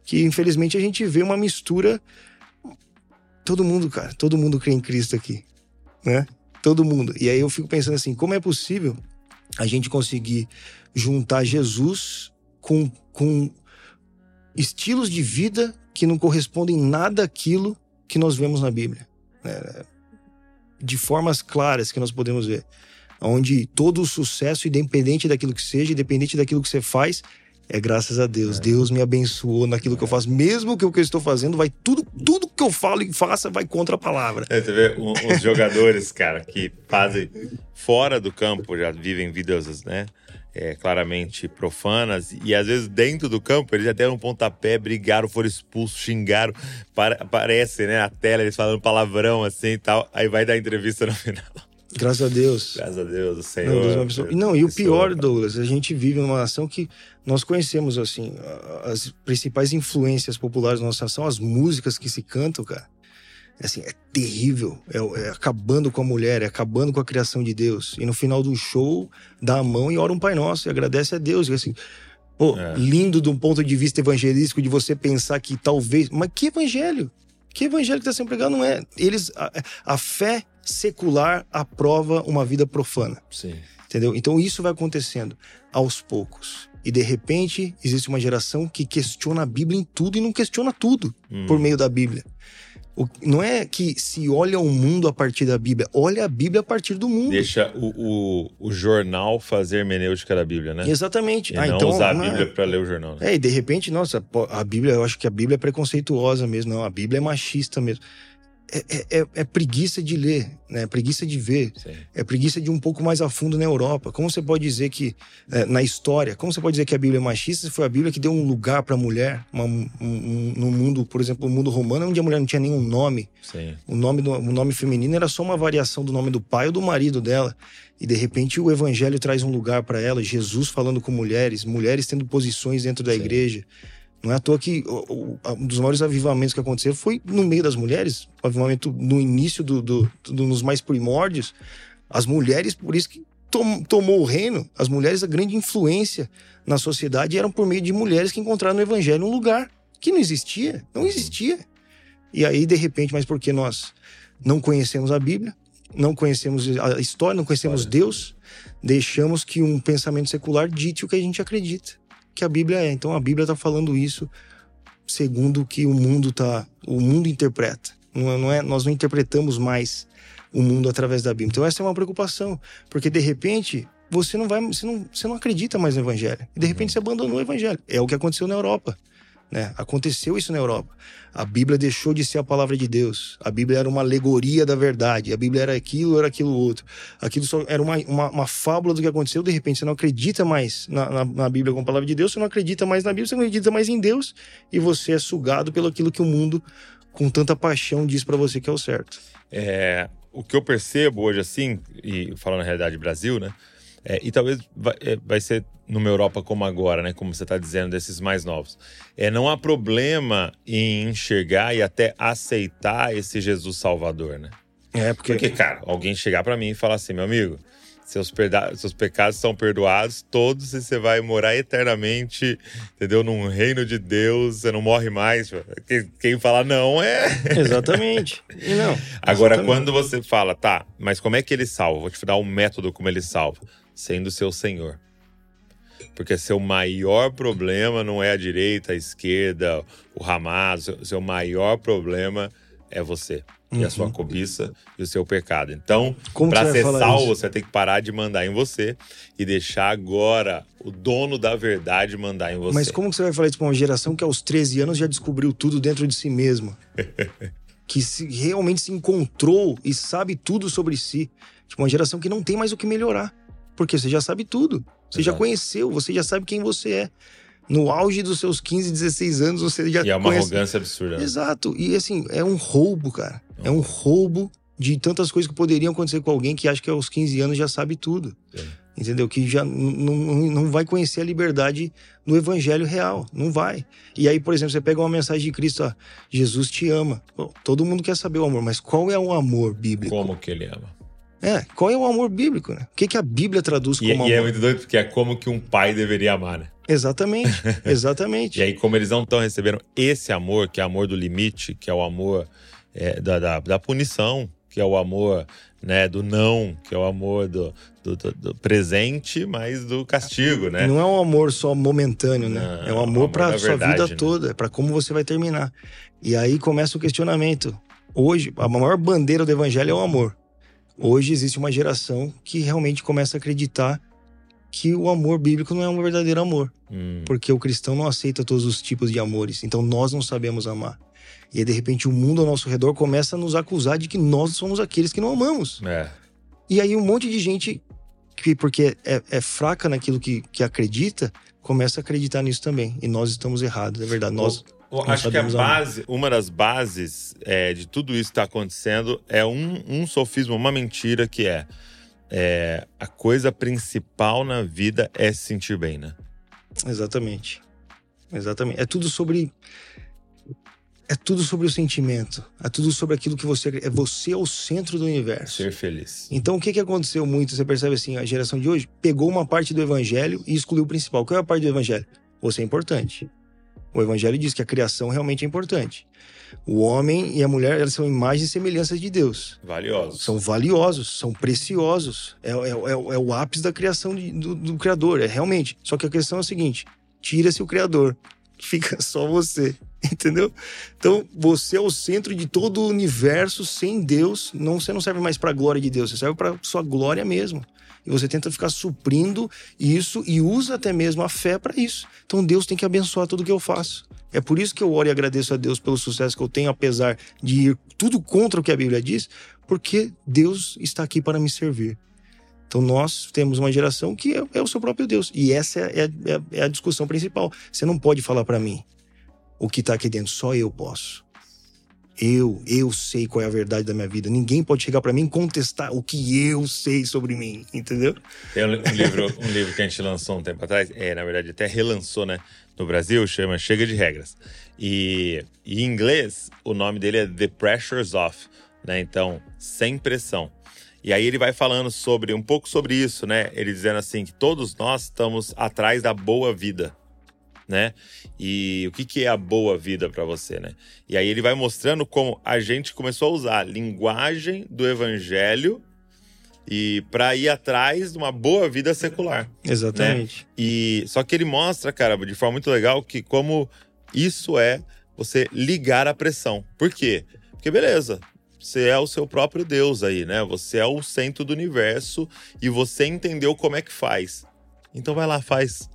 [SPEAKER 2] Que infelizmente a gente vê uma mistura. Todo mundo, cara, todo mundo crê em Cristo aqui, né? Todo mundo. E aí eu fico pensando assim, como é possível a gente conseguir juntar Jesus com, com estilos de vida que não correspondem nada àquilo que nós vemos na Bíblia. É, de formas claras que nós podemos ver. Onde todo o sucesso, independente daquilo que seja, independente daquilo que você faz, é graças a Deus. É. Deus me abençoou naquilo é. que eu faço. Mesmo que o que eu estou fazendo, vai tudo, tudo que eu falo e faça vai contra a palavra.
[SPEAKER 1] É, você vê uns jogadores, cara, que fazem fora do campo, já vivem vidas, né? É, claramente profanas, e às vezes dentro do campo eles já deram um pontapé, brigaram, foram expulsos, xingaram. Aparece, né, na tela, eles falando palavrão assim e tal. Aí vai dar entrevista no final.
[SPEAKER 2] Graças a Deus.
[SPEAKER 1] Graças a Deus, o Senhor.
[SPEAKER 2] Não, Deus não e o pior, Douglas, a gente vive numa nação que nós conhecemos, assim, as principais influências populares da nossa nação, as músicas que se cantam, cara. É, assim, é terrível. É, é, acabando com a mulher, é acabando com a criação de Deus. E no final do show, dá a mão e ora um Pai Nosso e agradece a Deus. E assim, pô, é. lindo de um ponto de vista evangelístico de você pensar que talvez. Mas que evangelho? Que evangelho que está sendo pregado não é. Eles, a, a fé secular aprova uma vida profana.
[SPEAKER 1] Sim.
[SPEAKER 2] Entendeu? Então isso vai acontecendo aos poucos. E de repente existe uma geração que questiona a Bíblia em tudo e não questiona tudo hum. por meio da Bíblia. O, não é que se olha o mundo a partir da Bíblia, olha a Bíblia a partir do mundo.
[SPEAKER 1] Deixa o, o, o jornal fazer hermenêutica da Bíblia, né?
[SPEAKER 2] Exatamente.
[SPEAKER 1] E ah, não então, usar a Bíblia é... para ler o jornal. Né?
[SPEAKER 2] É, e de repente, nossa, a Bíblia, eu acho que a Bíblia é preconceituosa mesmo. Não, a Bíblia é machista mesmo. É, é, é, é, preguiça de ler, né? É preguiça de ver, Sim. é preguiça de um pouco mais a fundo na Europa. Como você pode dizer que é, na história, como você pode dizer que a Bíblia é machista se foi a Bíblia que deu um lugar para a mulher, uma, um, um, no mundo, por exemplo, o mundo romano, onde a mulher não tinha nenhum nome.
[SPEAKER 1] Sim.
[SPEAKER 2] O nome do, o nome feminino era só uma variação do nome do pai ou do marido dela. E de repente o evangelho traz um lugar para ela, Jesus falando com mulheres, mulheres tendo posições dentro da Sim. igreja. Não é à toa que um dos maiores avivamentos que aconteceram foi no meio das mulheres, o avivamento no início do, do, do nos mais primórdios. As mulheres, por isso que tom, tomou o reino, as mulheres, a grande influência na sociedade eram por meio de mulheres que encontraram no evangelho um lugar que não existia, não existia. E aí, de repente, mas porque nós não conhecemos a Bíblia, não conhecemos a história, não conhecemos Deus, deixamos que um pensamento secular dite o que a gente acredita que a Bíblia é. Então a Bíblia está falando isso segundo o que o mundo tá, o mundo interpreta. Não é, não é, nós não interpretamos mais o mundo através da Bíblia. Então essa é uma preocupação, porque de repente você não vai, você não, você não acredita mais no Evangelho. E de repente você abandonou o Evangelho. É o que aconteceu na Europa. Né? Aconteceu isso na Europa. A Bíblia deixou de ser a palavra de Deus. A Bíblia era uma alegoria da verdade. A Bíblia era aquilo, era aquilo outro. Aquilo só era uma, uma, uma fábula do que aconteceu. De repente, você não acredita mais na, na, na, Bíblia como palavra de Deus, você não acredita mais na Bíblia, você não acredita mais em Deus. E você é sugado pelo aquilo que o mundo, com tanta paixão, diz para você que é o certo.
[SPEAKER 1] É, o que eu percebo hoje, assim, e falando na realidade Brasil, né? É, e talvez vai, é, vai, ser numa Europa como agora, né? Como você está dizendo, desses mais novos. É, não há problema em enxergar e até aceitar esse Jesus Salvador, né?
[SPEAKER 2] É, porque...
[SPEAKER 1] Porque, cara, alguém chegar para mim e falar assim, meu amigo, seus, seus pecados são perdoados todos e você vai morar eternamente, entendeu? Num reino de Deus, você não morre mais. Quem fala não é.
[SPEAKER 2] Exatamente. E não.
[SPEAKER 1] Agora,
[SPEAKER 2] exatamente.
[SPEAKER 1] quando você fala, tá, mas como é que ele salva? Vou te dar um método como ele salva sendo seu senhor. Porque seu maior problema não é a direita, a esquerda, o Hamas, seu, maior problema é você. Uhum. E a sua uhum. cobiça e o seu pecado. Então, para ser salvo, você tem que parar de mandar em você e deixar agora o dono da verdade mandar em você.
[SPEAKER 2] Mas como você vai falar isso para uma geração que aos 13 anos já descobriu tudo dentro de si mesma? que se, realmente se encontrou e sabe tudo sobre si. Tipo, uma geração que não tem mais o que melhorar. Porque você já sabe tudo. Você Exato. já conheceu, você já sabe quem você é. No auge dos seus 15, 16 anos, você já
[SPEAKER 1] E é uma conhece... arrogância absurda.
[SPEAKER 2] Né? Exato. E assim, é um roubo, cara. É um roubo de tantas coisas que poderiam acontecer com alguém que acha que aos 15 anos já sabe tudo. Entendeu? Que já não, não vai conhecer a liberdade no evangelho real, não vai. E aí, por exemplo, você pega uma mensagem de Cristo, ó, Jesus te ama. Bom, todo mundo quer saber o amor, mas qual é o amor bíblico?
[SPEAKER 1] Como que ele ama?
[SPEAKER 2] É, qual é o amor bíblico, né? O que, que a Bíblia traduz como
[SPEAKER 1] e,
[SPEAKER 2] amor?
[SPEAKER 1] E é muito doido, porque é como que um pai deveria amar, né?
[SPEAKER 2] Exatamente, exatamente.
[SPEAKER 1] e aí, como eles não estão recebendo esse amor, que é o amor do limite, que é o amor é, da, da, da, punição, que é o amor né, do não, que é o amor do, do, do, do presente, mas do castigo, né?
[SPEAKER 2] Não é um amor só momentâneo, né? Não, é um amor, amor para sua verdade, vida né? toda, é para como você vai terminar. E aí começa o questionamento. Hoje, a maior bandeira do evangelho é o amor. Hoje existe uma geração que realmente começa a acreditar que o amor bíblico não é um verdadeiro amor. Hum. Porque o cristão não aceita todos os tipos de amores. Então nós não sabemos amar. E aí, de repente, o mundo ao nosso redor começa a nos acusar de que nós somos aqueles que não amamos.
[SPEAKER 1] É.
[SPEAKER 2] E aí, um monte de gente, que porque é, é fraca naquilo que, que acredita, começa a acreditar nisso também. E nós estamos errados, é verdade. Nós.
[SPEAKER 1] Acho que a base, amar. uma das bases é, de tudo isso que está acontecendo é um, um sofismo, uma mentira que é, é a coisa principal na vida é se sentir bem, né?
[SPEAKER 2] Exatamente. Exatamente. É tudo sobre é tudo sobre o sentimento. É tudo sobre aquilo que você. É você é o centro do universo.
[SPEAKER 1] Ser feliz.
[SPEAKER 2] Então o que, que aconteceu muito? Você percebe assim, a geração de hoje pegou uma parte do evangelho e excluiu o principal. Qual é a parte do evangelho? Você é importante. O evangelho diz que a criação realmente é importante. O homem e a mulher, elas são imagens e semelhanças de Deus.
[SPEAKER 1] Valiosos.
[SPEAKER 2] São valiosos, são preciosos. É, é, é, é o ápice da criação de, do, do Criador, é realmente. Só que a questão é a seguinte: tira-se o Criador, fica só você. Entendeu? Então, você é o centro de todo o universo. Sem Deus, não, você não serve mais para a glória de Deus, você serve para sua glória mesmo. E você tenta ficar suprindo isso e usa até mesmo a fé para isso. Então, Deus tem que abençoar tudo que eu faço. É por isso que eu oro e agradeço a Deus pelo sucesso que eu tenho, apesar de ir tudo contra o que a Bíblia diz, porque Deus está aqui para me servir. Então nós temos uma geração que é, é o seu próprio Deus. E essa é, é, é a discussão principal. Você não pode falar para mim, o que está aqui dentro. Só eu posso. Eu, eu sei qual é a verdade da minha vida. Ninguém pode chegar para mim e contestar o que eu sei sobre mim, entendeu?
[SPEAKER 1] Tem um livro, um livro que a gente lançou um tempo atrás, é, na verdade, até relançou, né? No Brasil, chama Chega de Regras. E, e em inglês, o nome dele é The Pressure's Off, né? Então, sem pressão. E aí ele vai falando sobre um pouco sobre isso, né? Ele dizendo assim que todos nós estamos atrás da boa vida né? E o que, que é a boa vida para você, né? E aí ele vai mostrando como a gente começou a usar a linguagem do evangelho e para ir atrás de uma boa vida secular.
[SPEAKER 2] Exatamente.
[SPEAKER 1] Né? E só que ele mostra, cara, de forma muito legal que como isso é você ligar a pressão. Por quê? Porque beleza, você é o seu próprio Deus aí, né? Você é o centro do universo e você entendeu como é que faz. Então vai lá, faz.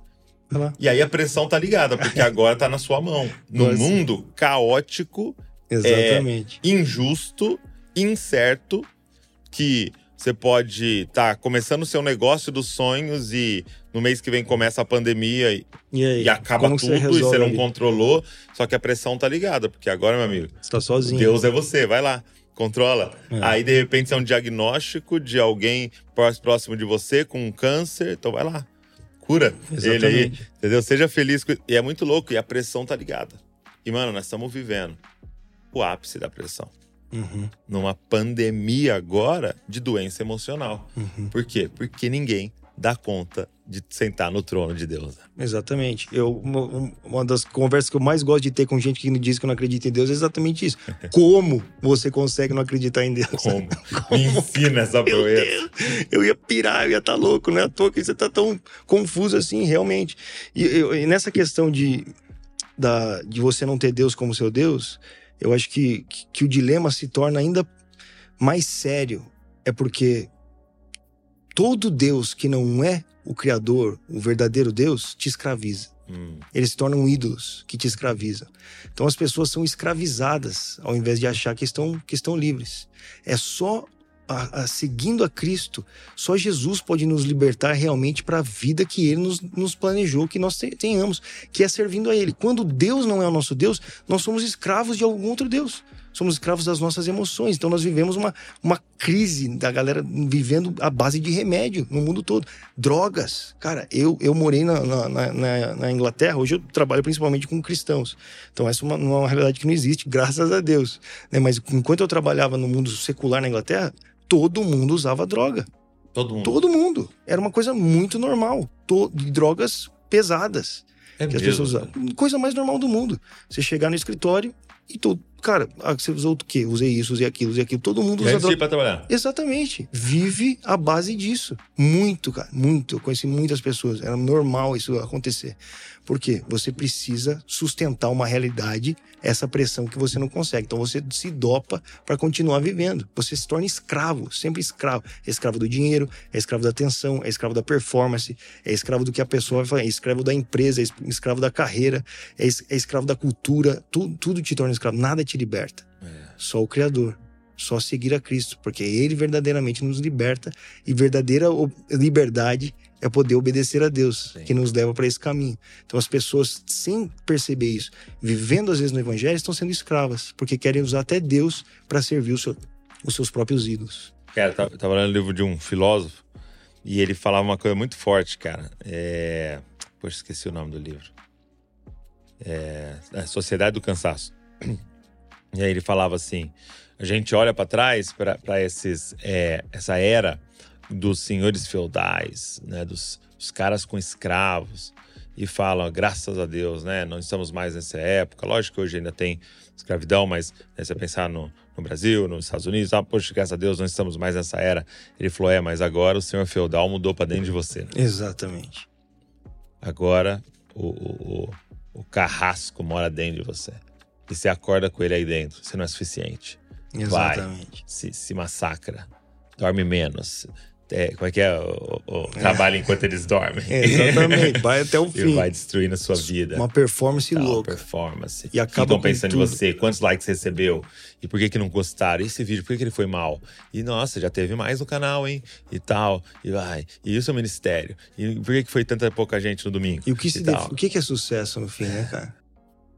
[SPEAKER 1] E aí a pressão tá ligada, porque agora tá na sua mão. No Nossa. mundo caótico,
[SPEAKER 2] Exatamente.
[SPEAKER 1] É, injusto, incerto, que você pode estar tá começando o seu negócio dos sonhos e no mês que vem começa a pandemia e,
[SPEAKER 2] e, aí,
[SPEAKER 1] e acaba tudo você e você não controlou. Só que a pressão tá ligada, porque agora, meu amigo,
[SPEAKER 2] você tá sozinho.
[SPEAKER 1] Deus é você, vai lá. Controla. É. Aí, de repente, é um diagnóstico de alguém próximo de você com um câncer. Então, vai lá cura Exatamente. ele aí, entendeu? Seja feliz. E é muito louco, e a pressão tá ligada. E, mano, nós estamos vivendo o ápice da pressão.
[SPEAKER 2] Uhum.
[SPEAKER 1] Numa pandemia agora de doença emocional.
[SPEAKER 2] Uhum.
[SPEAKER 1] Por quê? Porque ninguém dá conta de sentar no trono de Deus.
[SPEAKER 2] Exatamente. Eu, uma, uma, das conversas que eu mais gosto de ter com gente que diz que não acredita em Deus é exatamente isso. Como você consegue não acreditar em Deus?
[SPEAKER 1] Como? Como? Me ensina essa proeza.
[SPEAKER 2] Eu ia pirar, eu ia estar tá louco, não é à toa que você tá tão confuso assim, realmente. E, eu, e nessa questão de, da, de você não ter Deus como seu Deus, eu acho que, que, que o dilema se torna ainda mais sério. É porque todo Deus que não é o Criador, o verdadeiro Deus, te escraviza.
[SPEAKER 1] Hum.
[SPEAKER 2] Eles se tornam ídolos que te escravizam. Então as pessoas são escravizadas ao invés de achar que estão, que estão livres. É só a, a, seguindo a Cristo, só Jesus pode nos libertar realmente para a vida que Ele nos, nos, planejou que nós tenhamos, que é servindo a Ele. Quando Deus não é o nosso Deus, nós somos escravos de algum outro Deus. Somos escravos das nossas emoções. Então nós vivemos uma, uma crise da galera vivendo a base de remédio no mundo todo. Drogas. Cara, eu, eu morei na, na, na, na Inglaterra, hoje eu trabalho principalmente com cristãos. Então essa é uma, uma realidade que não existe, graças a Deus. Né? Mas enquanto eu trabalhava no mundo secular na Inglaterra, todo mundo usava droga.
[SPEAKER 1] Todo mundo.
[SPEAKER 2] Todo mundo. Era uma coisa muito normal. De drogas pesadas.
[SPEAKER 1] É
[SPEAKER 2] que as
[SPEAKER 1] mesmo?
[SPEAKER 2] pessoas usavam. Coisa mais normal do mundo. Você chegar no escritório e todo. Cara, ah, você usou o quê? Usei isso, usei aquilo, usei aquilo. Todo mundo usa droga.
[SPEAKER 1] pra trabalhar.
[SPEAKER 2] Exatamente. Vive a base disso. Muito, cara. Muito. Eu conheci muitas pessoas. Era normal isso acontecer. Por quê? Você precisa sustentar uma realidade, essa pressão que você não consegue. Então você se dopa para continuar vivendo. Você se torna escravo, sempre escravo. É escravo do dinheiro, é escravo da atenção, é escravo da performance, é escravo do que a pessoa vai fazer, é escravo da empresa, é es- escravo da carreira, é, é escravo da cultura. Tu- tudo te torna escravo. Nada te liberta. Só o Criador. Só seguir a Cristo, porque Ele verdadeiramente nos liberta e verdadeira liberdade é poder obedecer a Deus,
[SPEAKER 1] Sim.
[SPEAKER 2] que nos leva para esse caminho. Então as pessoas, sem perceber isso, vivendo às vezes no Evangelho, estão sendo escravas, porque querem usar até Deus para servir seu- os seus próprios ídolos.
[SPEAKER 1] Cara, eu tava, lendo o livro de um filósofo e ele falava uma coisa muito forte, cara. É... Poxa, esqueci o nome do livro. É... é Sociedade do Cansaço. E aí ele falava assim: a gente olha pra trás para esses é, essa era dos senhores feudais, né, dos os caras com escravos e falam, graças a Deus, né, não estamos mais nessa época. Lógico que hoje ainda tem escravidão, mas né, você pensar no, no Brasil, nos Estados Unidos, ah, poxa, graças a Deus não estamos mais nessa era. Ele falou, é, mas agora o senhor feudal mudou pra dentro de você. né?
[SPEAKER 2] Exatamente.
[SPEAKER 1] Agora o, o, o, o carrasco mora dentro de você. E você acorda com ele aí dentro. Você não é suficiente. Vai.
[SPEAKER 2] Exatamente.
[SPEAKER 1] Se, se massacra. Dorme menos. É, como é que é? O, o- o trabalho enquanto eles dormem.
[SPEAKER 2] Exatamente. Vai até o
[SPEAKER 1] E
[SPEAKER 2] fim.
[SPEAKER 1] vai destruindo a sua vida.
[SPEAKER 2] Uma performance
[SPEAKER 1] Tal,
[SPEAKER 2] louca.
[SPEAKER 1] performance.
[SPEAKER 2] E acaba
[SPEAKER 1] Ficam pensando em você, quantos likes recebeu e por que que não gostaram. E esse vídeo, por que que ele foi mal? E nossa, já teve mais no canal, hein? E tal. E vai. E isso é o ministério. E por que que foi tanta pouca gente no domingo?
[SPEAKER 2] E o que, se
[SPEAKER 1] tal.
[SPEAKER 2] def- o que que é sucesso no fim, né, cara?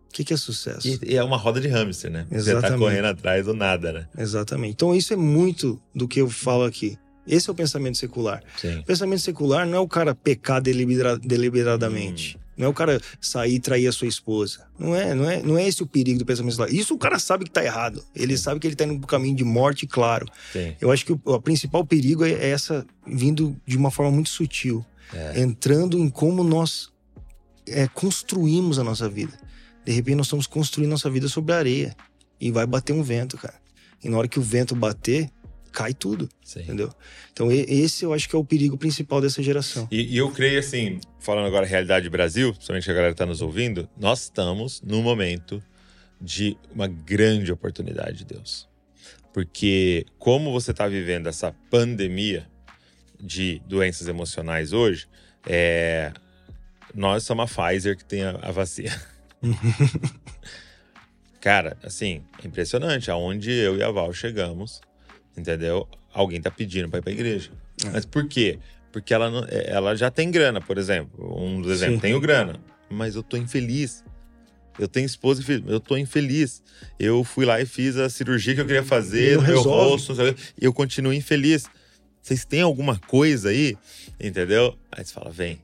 [SPEAKER 2] O que, que é sucesso?
[SPEAKER 1] E, e é uma roda de hamster, né? Você tá
[SPEAKER 2] Exatamente.
[SPEAKER 1] correndo atrás do nada, né?
[SPEAKER 2] Exatamente. Então isso é muito do que eu falo aqui. Esse é o pensamento secular.
[SPEAKER 1] Sim.
[SPEAKER 2] O pensamento secular não é o cara pecar delibera- deliberadamente. Não é o cara sair e trair a sua esposa. Não é, não é, não é esse o perigo do pensamento secular. Isso o cara sabe que tá errado. Ele sabe que ele tá indo pro caminho de morte, claro.
[SPEAKER 1] Sim.
[SPEAKER 2] Eu acho que o, o principal perigo é, é essa vindo de uma forma muito sutil,
[SPEAKER 1] É.
[SPEAKER 2] entrando em como nós é, construímos a nossa vida. De repente nós estamos construindo nossa vida sobre a areia e vai bater um vento, cara. E na hora que o vento bater, cai tudo,
[SPEAKER 1] Sim.
[SPEAKER 2] entendeu? Então esse eu acho que é o perigo principal dessa geração.
[SPEAKER 1] E, e eu creio assim, falando agora realidade Brasil, principalmente a galera que tá nos ouvindo, nós estamos num momento de uma grande oportunidade de Deus. Porque como você tá vivendo essa pandemia de doenças emocionais hoje, é, nós somos a Pfizer que tem a, a vacina. Cara, assim, é impressionante aonde eu e a Val chegamos, entendeu? Alguém tá pedindo pra ir pra igreja.
[SPEAKER 2] É.
[SPEAKER 1] Mas por quê? Porque ela, não- é, ela já tem grana, por exemplo. Um dos exemplos, tenho grana, mas eu tô infeliz. Eu tenho esposa e filho, eu tô infeliz. Eu fui lá e fiz a cirurgia que eu queria fazer
[SPEAKER 2] Não
[SPEAKER 1] no meu
[SPEAKER 2] resolve.
[SPEAKER 1] rosto, não sei o quê, e eu continuo infeliz. Vocês têm alguma coisa aí? Entendeu? Aí você fala, vem.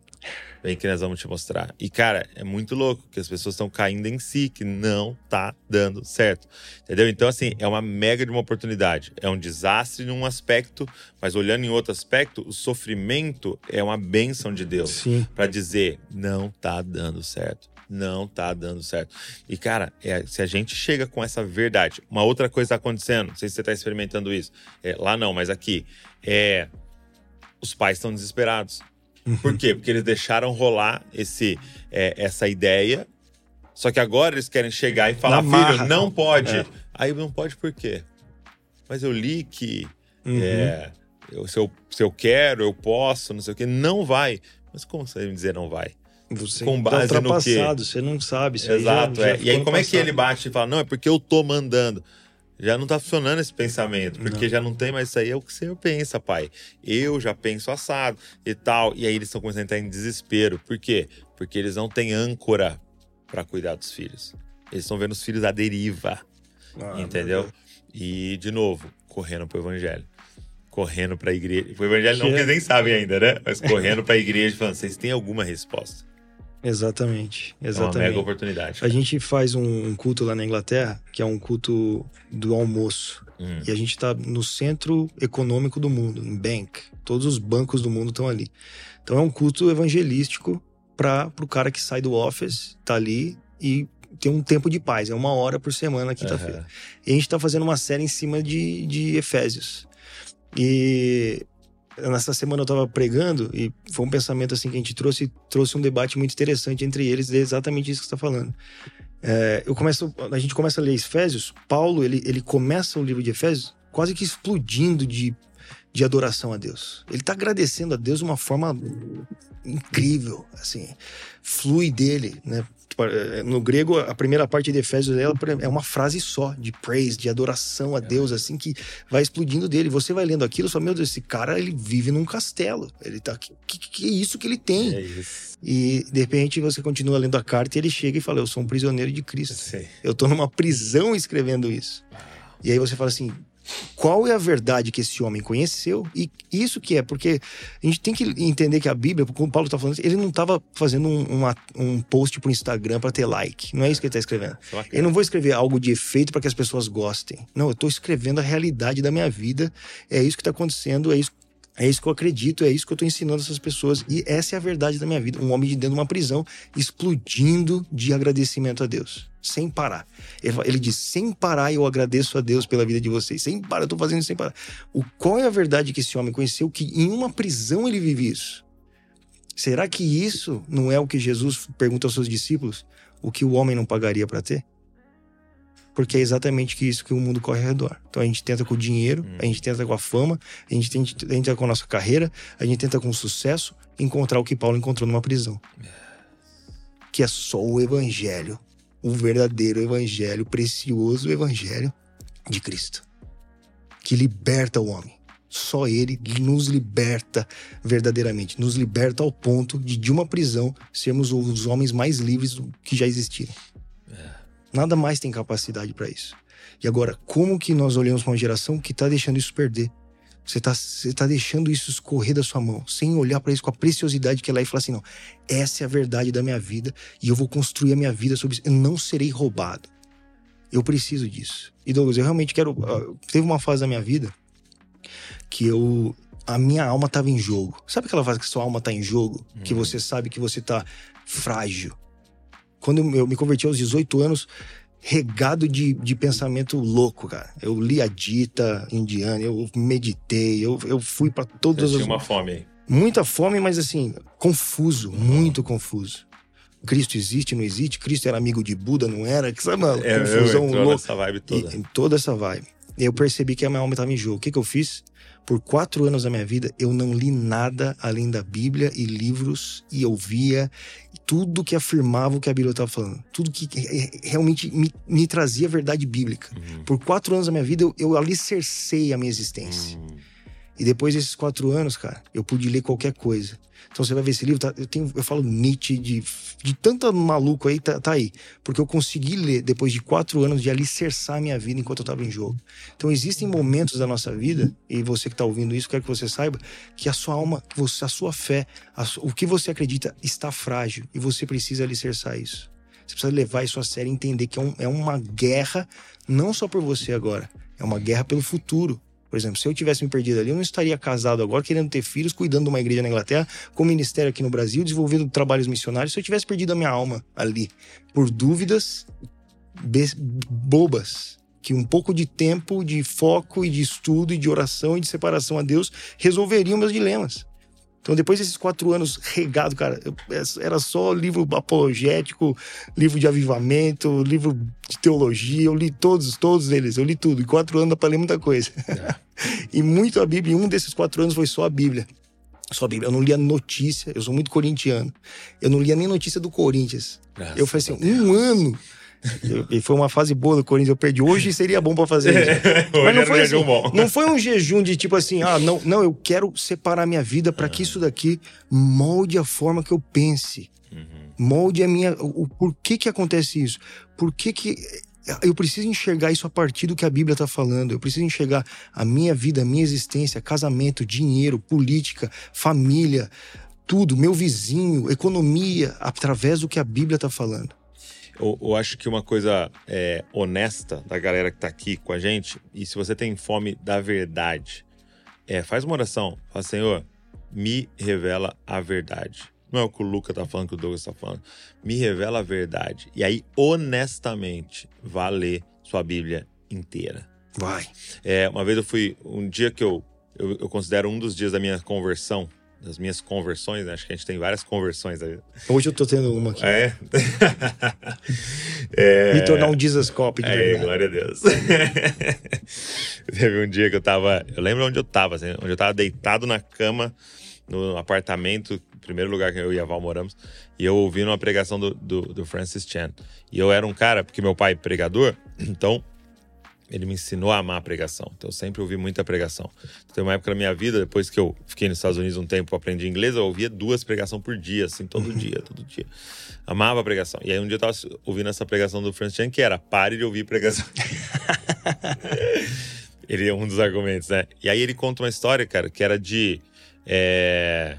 [SPEAKER 1] Vem que nós vamos te mostrar. E, cara, é muito louco que as pessoas estão caindo em si, que não tá dando certo. Entendeu? Então, assim, é uma mega de uma oportunidade. É um desastre num aspecto, mas olhando em outro aspecto, o sofrimento é uma bênção de Deus
[SPEAKER 2] Sim.
[SPEAKER 1] Pra dizer, não tá dando certo. Não tá dando certo. E, cara, é, se a gente chega com essa verdade, uma outra coisa tá acontecendo, não sei se você tá experimentando isso. É, lá não, mas aqui. É. Os pais estão desesperados. Por quê? Porque eles deixaram rolar esse, é, essa ideia. Só que agora eles querem chegar e falar,
[SPEAKER 2] marra.
[SPEAKER 1] filho, não pode.
[SPEAKER 2] É.
[SPEAKER 1] Aí não pode por quê? Mas eu li que
[SPEAKER 2] Uhum.
[SPEAKER 1] é, eu- se, eu, se eu quero, eu posso, não sei o quê. Não vai. Mas como você vai me dizer não vai?
[SPEAKER 2] Você
[SPEAKER 1] com
[SPEAKER 2] tá
[SPEAKER 1] base no quê?
[SPEAKER 2] ultrapassado, você não sabe.
[SPEAKER 1] Exato,
[SPEAKER 2] já- já
[SPEAKER 1] é. E aí como é que ele bate e fala, não, é porque eu tô mandando. Já não tá funcionando esse pensamento, porque
[SPEAKER 2] Não.
[SPEAKER 1] já não tem mais isso aí, é o que o senhor pensa, pai. Eu já penso assado e tal. E aí eles estão começando a entrar em desespero. Por quê? Porque eles não têm âncora para cuidar dos filhos. Eles estão vendo os filhos à deriva. Ah, entendeu? E, de novo, correndo pro evangelho. Correndo pra igreja. O evangelho não, que eles nem sabem ainda, né? Mas correndo pra igreja falando, vocês têm alguma resposta?
[SPEAKER 2] Exatamente, exatamente. É
[SPEAKER 1] uma mega oportunidade.
[SPEAKER 2] A gente faz um culto lá na Inglaterra, que é um culto do almoço. Hum. E a gente está no centro econômico do mundo, em Bank. Todos os bancos do mundo estão ali. Então é um culto evangelístico para o cara que sai do office, tá ali e tem um tempo de paz. É uma hora por semana, quinta-feira. Uhum. E a gente está fazendo uma série em cima de, de Efésios. E nessa semana eu estava pregando e foi um pensamento assim que a gente trouxe, trouxe um debate muito interessante entre eles, é exatamente isso que você está falando. É, eu começo, a gente começa a ler Efésios, Paulo ele, ele começa o livro de Efésios quase que explodindo de, de adoração a Deus. Ele está agradecendo a Deus de uma forma incrível, assim, flui dele, né? É, no grego, a primeira parte de Efésios é uma frase só, de praise, de adoração a é. Deus, assim, que vai explodindo dele. Você vai lendo aquilo, só, meu Deus, esse cara, ele vive num castelo. Ele tá. Que, que, que é isso que ele tem? É isso. E de repente você continua lendo a carta e ele chega e fala: Eu sou um prisioneiro de Cristo. Sim. Eu tô numa prisão escrevendo isso. E aí você fala assim: qual é a verdade que esse homem conheceu e isso que é, porque a gente tem que entender que a Bíblia, como o Paulo está falando, ele não estava fazendo um, uma, um post para o Instagram para ter like. Não é isso que ele está escrevendo. Eu não vou escrever algo de efeito para que as pessoas gostem. Não, eu estou escrevendo a realidade da minha vida. É isso que está acontecendo, é isso é isso que eu acredito, é isso que eu estou ensinando essas pessoas. E essa é a verdade da minha vida. Um homem de dentro de uma prisão explodindo de agradecimento a Deus, sem parar. Ele, diz: sem parar, eu agradeço a Deus pela vida de vocês. Sem parar, eu estou fazendo isso sem parar. O, qual é a verdade que esse homem conheceu? Que em uma prisão ele vive isso. Será que isso não é o que Jesus pergunta aos seus discípulos? O que o homem não pagaria para ter? Porque é exatamente isso que o mundo corre ao redor. Então a gente tenta com o dinheiro, a gente tenta com a fama, a gente tenta, a gente tenta com a nossa carreira, a gente tenta com o sucesso encontrar o que Paulo encontrou numa prisão. Que é só o evangelho, o verdadeiro evangelho, precioso evangelho de Cristo, que liberta o homem. Só ele nos liberta verdadeiramente, nos liberta ao ponto de, de uma prisão, sermos os homens mais livres que já existiram. Nada mais tem capacidade para isso. E agora, como que nós olhamos para uma geração que está deixando isso perder? Você está você tá deixando isso escorrer da sua mão, sem olhar para isso com a preciosidade que ela é e falar assim: não, essa é a verdade da minha vida e eu vou construir a minha vida sobre isso. Eu não serei roubado. Eu preciso disso. E Douglas, eu realmente quero. Uh, teve uma fase da minha vida que eu. A minha alma estava em jogo. Sabe aquela fase que sua alma está em jogo? Uhum. Que você sabe que você está frágil quando eu me converti aos 18 anos, regado de, de pensamento louco, cara. Eu li a dita indiana, eu meditei, eu, eu fui para todas
[SPEAKER 1] Você as. Tinha uma fome aí.
[SPEAKER 2] Muita fome, mas assim, confuso, muito confuso. Cristo existe, não existe? Cristo era amigo de Buda, não era? Que sabe, uma é, confusão
[SPEAKER 1] eu louca. Essa vibe toda.
[SPEAKER 2] E, toda essa vibe. Eu percebi que a minha alma estava em jogo. O que, que eu fiz? Por quatro anos da minha vida, eu não li nada além da Bíblia e livros, e ouvia tudo que afirmava o que a Bíblia estava falando. Tudo que realmente me, me trazia a verdade bíblica. Uhum. Por quatro anos da minha vida, eu, eu alicercei a minha existência. Uhum. E depois desses quatro anos, cara, eu pude ler qualquer coisa. Então você vai ver esse livro, tá, eu, tenho, eu falo Nietzsche, de, de tanto maluco aí, tá, tá, aí. Porque eu consegui ler depois de quatro anos de alicerçar a minha vida enquanto eu estava em jogo. Então existem momentos da nossa vida, e você que está ouvindo isso, quero que você saiba, que a sua alma, a sua fé, a, o que você acredita está frágil e você precisa alicerçar isso. Você precisa levar isso a sério e entender que é, um, é uma guerra, não só por você agora, é uma guerra pelo futuro. Por exemplo, se eu tivesse me perdido ali, eu não estaria casado agora, querendo ter filhos, cuidando de uma igreja na Inglaterra, com ministério aqui no Brasil, desenvolvendo trabalhos missionários, se eu tivesse perdido a minha alma ali, por dúvidas bobas, que um pouco de tempo, de foco e de estudo e de oração e de separação a Deus resolveriam meus dilemas. Então, depois desses quatro anos regado, cara, eu, era só livro apologético, livro de avivamento, livro de teologia. Eu li todos, todos eles, eu li tudo. Em quatro anos dá pra ler muita coisa. É. e muito a Bíblia. E um desses quatro anos foi só a Bíblia. Só a Bíblia. Eu não lia notícia, eu sou muito corintiano. Eu não lia nem notícia do Corinthians. Graças eu falei assim, um ano e foi uma fase boa do Corinthians, eu perdi. Hoje seria bom para fazer isso. Mas não foi, assim, não foi um jejum de tipo assim, ah, não, não, eu quero separar minha vida para que isso daqui molde a forma que eu pense. Uhum. Molde a minha. O, o porquê que acontece isso? Por que que Eu preciso enxergar isso a partir do que a Bíblia está falando. Eu preciso enxergar a minha vida, a minha existência, casamento, dinheiro, política, família, tudo, meu vizinho, economia, através do que a Bíblia está falando.
[SPEAKER 1] Eu, eu, acho que uma coisa é, honesta da galera que está aqui com a gente, e se você tem fome da verdade, é, faz uma oração. Fala, Senhor, me revela a verdade. Não é o que o Luca tá falando, que o Douglas tá falando. Me revela a verdade. E aí, honestamente, vá ler sua Bíblia inteira.
[SPEAKER 2] Vai.
[SPEAKER 1] É, uma vez eu fui. Um dia que eu, eu, eu considero um dos dias da minha conversão, das minhas conversões, né? acho que a gente tem várias conversões aí.
[SPEAKER 2] Hoje eu tô tendo uma aqui.
[SPEAKER 1] É?
[SPEAKER 2] é... Me tornar um Jesus Cop de
[SPEAKER 1] é,
[SPEAKER 2] verdade.
[SPEAKER 1] glória a Deus. Teve um dia que eu tava. Eu lembro onde eu tava, assim, onde eu tava deitado na cama, no apartamento primeiro lugar que eu e a Val moramos, e eu ouvi uma pregação do, do, do Francis Chan. E eu era um cara, porque meu pai é pregador, então ele me ensinou a amar a pregação. Então eu sempre ouvi muita pregação. Então, tem uma época na minha vida, depois que eu fiquei nos Estados Unidos um tempo, aprendi inglês, eu ouvia duas pregações por dia, assim, todo uhum. dia, todo dia. Amava a pregação. E aí um dia eu tava ouvindo essa pregação do Francis Chan, que era pare de ouvir pregação. ele é um dos argumentos, né? E aí ele conta uma história, cara, que era de. É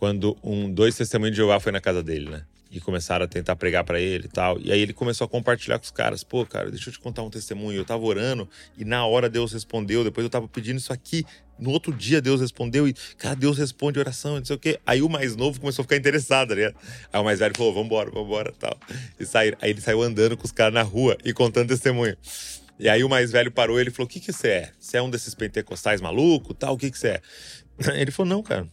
[SPEAKER 1] quando um dois testemunhos de Jeová foi na casa dele, né? E começaram a tentar pregar para ele e tal. E aí ele começou a compartilhar com os caras. Pô, cara, deixa eu te contar um testemunho. Eu tava orando e na hora Deus respondeu. Depois eu tava pedindo isso aqui. No outro dia Deus respondeu e, cara, Deus responde oração, não sei o quê. Aí o mais novo começou a ficar interessado, né? Aí o mais velho falou, vambora, vambora tal. E saíram. Aí ele saiu andando com os caras na rua e contando testemunho. E aí o mais velho parou ele falou: O que que você é? Você é um desses pentecostais maluco tal? O que que você é? Ele falou: Não, cara.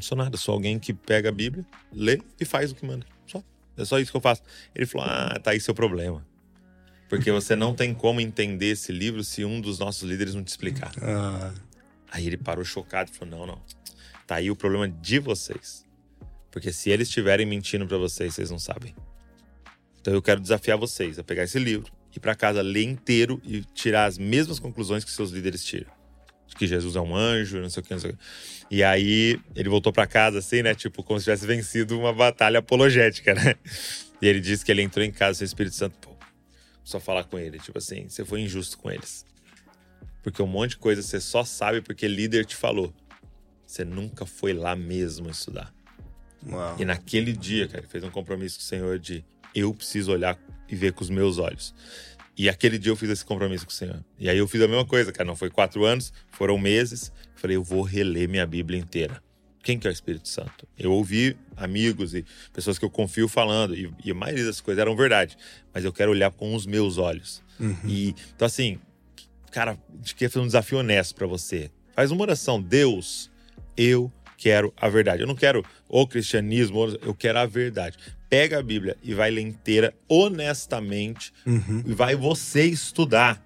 [SPEAKER 1] Não sou nada, sou alguém que pega a Bíblia, lê e faz o que manda. Só. É só isso que eu faço. Ele falou: Ah, tá aí seu problema. Porque você não tem como entender esse livro se um dos nossos líderes não te explicar. Ah. Aí ele parou chocado e falou: Não, não. Tá aí o problema de vocês. Porque se eles estiverem mentindo para vocês, vocês não sabem. Então eu quero desafiar vocês a pegar esse livro, ir para casa, ler inteiro e tirar as mesmas conclusões que seus líderes tiram que Jesus é um anjo, não sei o que, não sei o que. E aí ele voltou para casa assim, né? Tipo, como se tivesse vencido uma batalha apologética, né? E ele disse que ele entrou em casa, o Espírito Santo, pô, só falar com ele, tipo assim, você foi injusto com eles. Porque um monte de coisa você só sabe porque líder te falou. Você nunca foi lá mesmo estudar. Uau. E naquele dia, cara, ele fez um compromisso com o Senhor de eu preciso olhar e ver com os meus olhos. E aquele dia eu fiz esse compromisso com o Senhor. E aí eu fiz a mesma coisa, cara. Não foi quatro anos, foram meses. Falei, eu vou reler minha Bíblia inteira. Quem que é o Espírito Santo? Eu ouvi amigos e pessoas que eu confio falando, e, e a maioria das coisas eram verdade. Mas eu quero olhar com os meus olhos. Uhum. E então, assim, cara, gente quer fazer um desafio honesto para você. Faz uma oração. Deus, eu quero a verdade. Eu não quero o cristianismo, eu quero a verdade pega a Bíblia e vai ler inteira honestamente uhum. e vai você estudar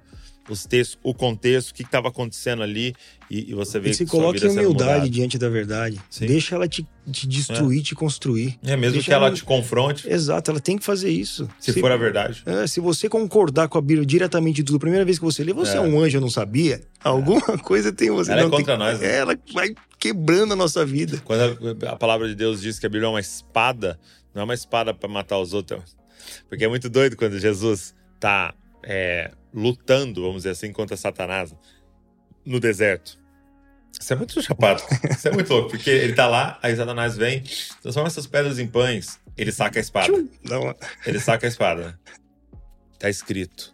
[SPEAKER 1] os textos, o contexto, o que estava acontecendo ali e, e, você vê e
[SPEAKER 2] se que coloque em humildade diante da verdade. Sim. Deixa ela te, te destruir, é. te construir.
[SPEAKER 1] É mesmo
[SPEAKER 2] Deixa
[SPEAKER 1] que ela, ela, te confronte.
[SPEAKER 2] Exato, ela tem que fazer isso.
[SPEAKER 1] Se, se for a verdade.
[SPEAKER 2] É, se você concordar com a Bíblia diretamente tudo, a primeira vez que você lê, você é, é um anjo, eu não sabia. Alguma coisa tem você.
[SPEAKER 1] Ela
[SPEAKER 2] é
[SPEAKER 1] não é contra
[SPEAKER 2] tem...
[SPEAKER 1] nós. Né?
[SPEAKER 2] Ela vai quebrando a nossa vida.
[SPEAKER 1] Quando a, a palavra de Deus diz que a Bíblia é uma espada, não é uma espada para matar os outros. Porque é muito doido quando Jesus tá é, lutando, vamos dizer assim, contra Satanás no deserto. Isso é muito chapado. Isso é muito louco. Porque ele tá lá, aí Satanás vem, transforma essas pedras em pães, ele saca a espada. Ele saca a espada. Tá escrito.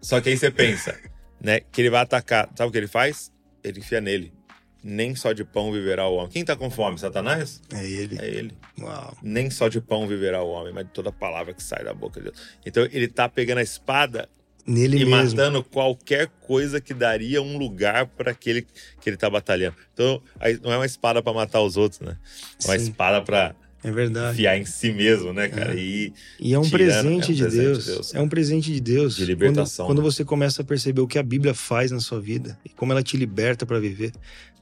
[SPEAKER 1] Só que aí você pensa, né, que ele vai atacar. Sabe o que ele faz? Ele enfia nele nem só de pão viverá o homem. Quem está com fome? Satanás?
[SPEAKER 2] É ele.
[SPEAKER 1] É ele. Uau. Nem só de pão viverá o homem, mas de toda palavra que sai da boca de Deus. Então ele está pegando a espada
[SPEAKER 2] Nele
[SPEAKER 1] e
[SPEAKER 2] mesmo.
[SPEAKER 1] matando qualquer coisa que daria um lugar para aquele que ele está batalhando. Então não é uma espada para matar os outros, né? É uma Sim. espada para
[SPEAKER 2] é verdade.
[SPEAKER 1] Fiar em si mesmo, né, cara? É.
[SPEAKER 2] E, e é um, tirando, presente, é um de presente Deus. de Deus. É um presente de Deus.
[SPEAKER 1] De libertação.
[SPEAKER 2] Quando, né? quando, você começa a perceber o que a Bíblia faz na sua vida e como ela te liberta para viver.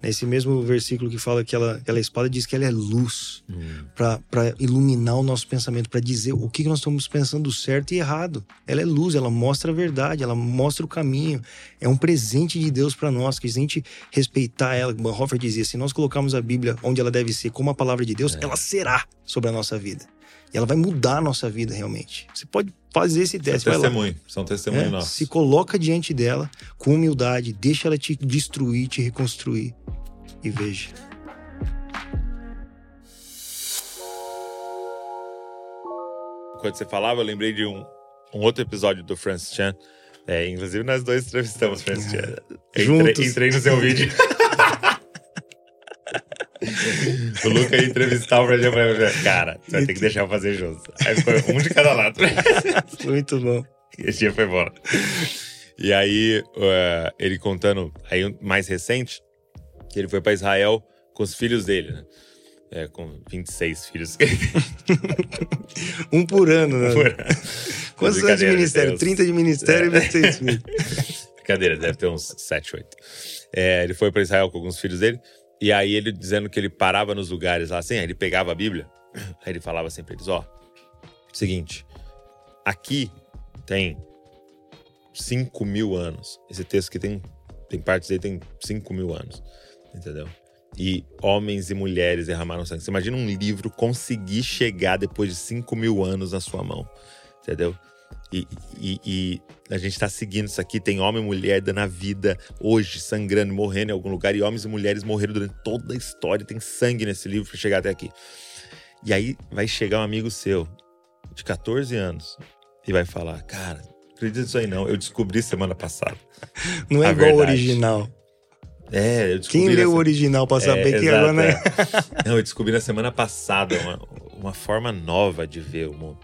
[SPEAKER 2] Nesse mesmo versículo que fala que ela, aquela espada diz que ela é luz hum. para iluminar o nosso pensamento, para dizer o que nós estamos pensando certo e errado. Ela é luz, ela mostra a verdade, ela mostra o caminho. É um presente de Deus para nós, que a gente respeitar ela, como Bonhoeffer dizia, se nós colocarmos a Bíblia onde ela deve ser, como a palavra de Deus, é. ela será. sobre a nossa vida. E ela vai mudar a nossa vida realmente. Você pode fazer esse teste.
[SPEAKER 1] São testemunho, são testemunho é, nosso.
[SPEAKER 2] Se coloca diante dela com humildade, deixa ela te destruir, te reconstruir. E veja.
[SPEAKER 1] Quando você falava, eu lembrei de um, um outro episódio do Francis Chan. É, inclusive, nós dois entrevistamos Francis Chan.
[SPEAKER 2] Juntos.
[SPEAKER 1] Entrei, entrei no seu vídeo. o Luca ia entrevistar o Brasil falei, cara, você vai ter que deixar eu fazer junto. Aí ficou um de cada lado.
[SPEAKER 2] Muito bom.
[SPEAKER 1] E esse dia foi embora. E aí, uh, ele contando, aí mais recente, que ele foi para Israel com os filhos dele, né? É, com 26 filhos.
[SPEAKER 2] um por ano, né? Por ano. Quantos anos de ministério? Deus. 30 de ministério é. e 26 filhos.
[SPEAKER 1] Brincadeira, deve ter uns 7, 8. É, ele foi para Israel com alguns filhos dele. E aí ele dizendo que ele parava nos lugares lá assim, aí ele pegava a Bíblia, aí ele falava assim pra eles, ó, seguinte, aqui tem 5 mil anos. Esse texto que tem, tem partes aí tem 5 mil anos, entendeu? E homens e mulheres derramaram sangue. Você imagina um livro conseguir chegar depois de 5 mil anos na sua mão, entendeu? E, e, e, a gente está seguindo isso aqui. Tem homem e mulher dando a vida hoje, sangrando, morrendo em algum lugar. E homens e mulheres morreram durante toda a história. Tem sangue nesse livro para chegar até aqui. E aí vai chegar um amigo seu, de 14 anos, e vai falar: Cara, acredita nisso aí não. Eu descobri semana passada.
[SPEAKER 2] Não é igual o original.
[SPEAKER 1] É, eu descobri.
[SPEAKER 2] Quem leu o original para saber é, que agora não é.
[SPEAKER 1] Não, eu descobri na semana passada uma, uma forma nova de ver o mundo.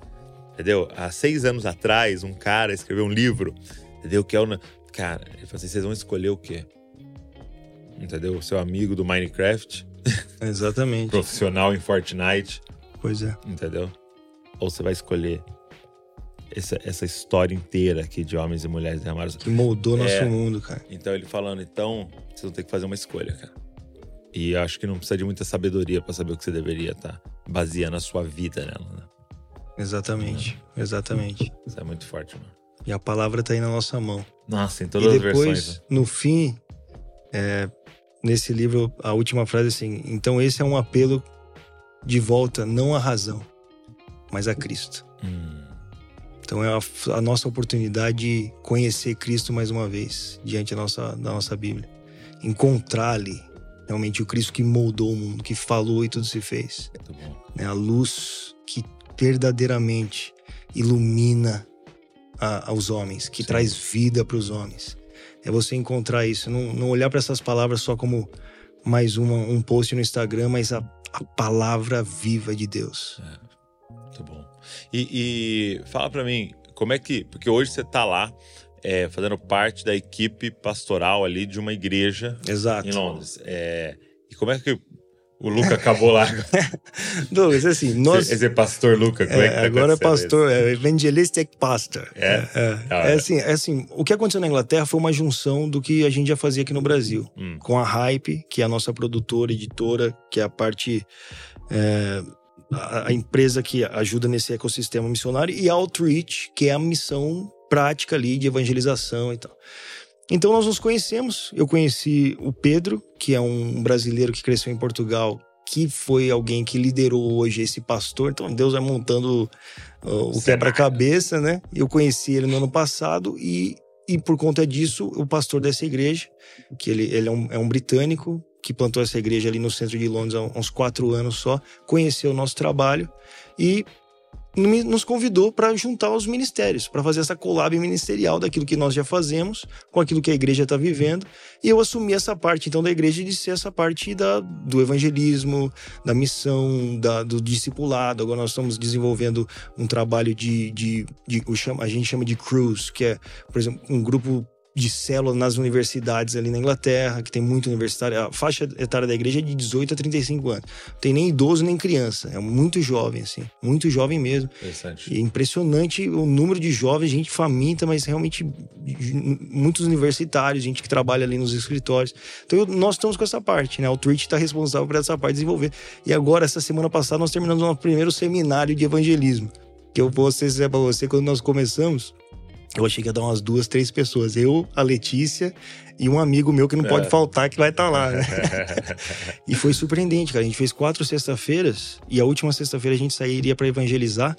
[SPEAKER 1] Entendeu? Há seis anos atrás, um cara escreveu um livro, entendeu? Que é o. Cara, ele falou assim: vocês vão escolher o quê? Entendeu? O seu amigo do Minecraft.
[SPEAKER 2] Exatamente.
[SPEAKER 1] profissional em Fortnite.
[SPEAKER 2] Pois é.
[SPEAKER 1] Entendeu? Ou você vai escolher essa, essa história inteira aqui de homens e mulheres derramados.
[SPEAKER 2] Que moldou nosso é, mundo, cara.
[SPEAKER 1] Então ele falando, então, vocês vão ter que fazer uma escolha, cara. E acho que não precisa de muita sabedoria para saber o que você deveria estar tá baseando a sua vida nela, né?
[SPEAKER 2] Exatamente, exatamente.
[SPEAKER 1] Isso é muito forte, mano.
[SPEAKER 2] E a palavra tá aí na nossa mão.
[SPEAKER 1] Nossa, em todas
[SPEAKER 2] e
[SPEAKER 1] depois, as versões. Né?
[SPEAKER 2] No fim, é, nesse livro, a última frase é assim: então esse é um apelo de volta, não à razão, mas a Cristo. Hum. Então é a, a, nossa oportunidade de conhecer Cristo mais uma vez, diante da nossa, da nossa Bíblia. Encontrar ali realmente o Cristo que moldou o mundo, que falou e tudo se fez. Muito bom. É a luz que verdadeiramente ilumina a, aos homens, que Sim. traz vida para os homens. É você encontrar isso, não, não olhar para essas palavras só como mais uma, um post no Instagram, mas a, a palavra viva de Deus.
[SPEAKER 1] É, muito bom. E, e fala para mim, como é que. Porque hoje você está lá é, fazendo parte da equipe pastoral ali de uma igreja
[SPEAKER 2] Exato.
[SPEAKER 1] em Londres. É, e como é que o Luca acabou lá.
[SPEAKER 2] Douglas, assim, nós.
[SPEAKER 1] Esse é pastor Luca, como é, é que tá
[SPEAKER 2] Agora é pastor, é evangelistic pastor.
[SPEAKER 1] É?
[SPEAKER 2] É, é, assim, é assim, o que aconteceu na Inglaterra foi uma junção do que a gente já fazia aqui no Brasil. Hum. Com a Hype, que é a nossa produtora, editora, que é a parte. É, a, a empresa que ajuda nesse ecossistema missionário, e a Outreach, que é a missão prática ali de evangelização e tal. Então nós nos conhecemos. Eu conheci o Pedro, que é um brasileiro que cresceu em Portugal, que foi alguém que liderou hoje esse pastor. Então Deus vai montando uh, o quebra-cabeça, né? Eu conheci ele no ano passado e, e por conta disso, o pastor dessa igreja, que ele, ele é, um, é um britânico, que plantou essa igreja ali no centro de Londres há uns quatro anos só, conheceu o nosso trabalho e nos convidou para juntar os ministérios, para fazer essa collab ministerial daquilo que nós já fazemos com aquilo que a igreja está vivendo. E eu assumi essa parte, então, da igreja de ser essa parte da, do evangelismo, da missão, da, do discipulado. Agora nós estamos desenvolvendo um trabalho de, de, de, a gente chama de cruise, que é, por exemplo, um grupo de célula nas universidades ali na Inglaterra, que tem muito universitário. A faixa etária da igreja é de 18 a 35 anos. Não tem nem idoso nem criança. É muito jovem, assim. Muito jovem mesmo.
[SPEAKER 1] Interessante.
[SPEAKER 2] E é impressionante o número de jovens, gente faminta, mas realmente muitos universitários, gente que trabalha ali nos escritórios. Então nós estamos com essa parte, né? O Twitch está responsável por essa parte de desenvolver. E agora, essa semana passada, nós terminamos o nosso primeiro seminário de evangelismo. Que eu vou dizer para você, quando nós começamos, Eu achei que ia dar umas duas, três pessoas. Eu, a Letícia e um amigo meu que não pode
[SPEAKER 1] É.
[SPEAKER 2] faltar, que vai estar lá, né? e foi surpreendente, cara. A gente fez quatro sexta-feiras e a última sexta-feira a gente sairia para evangelizar.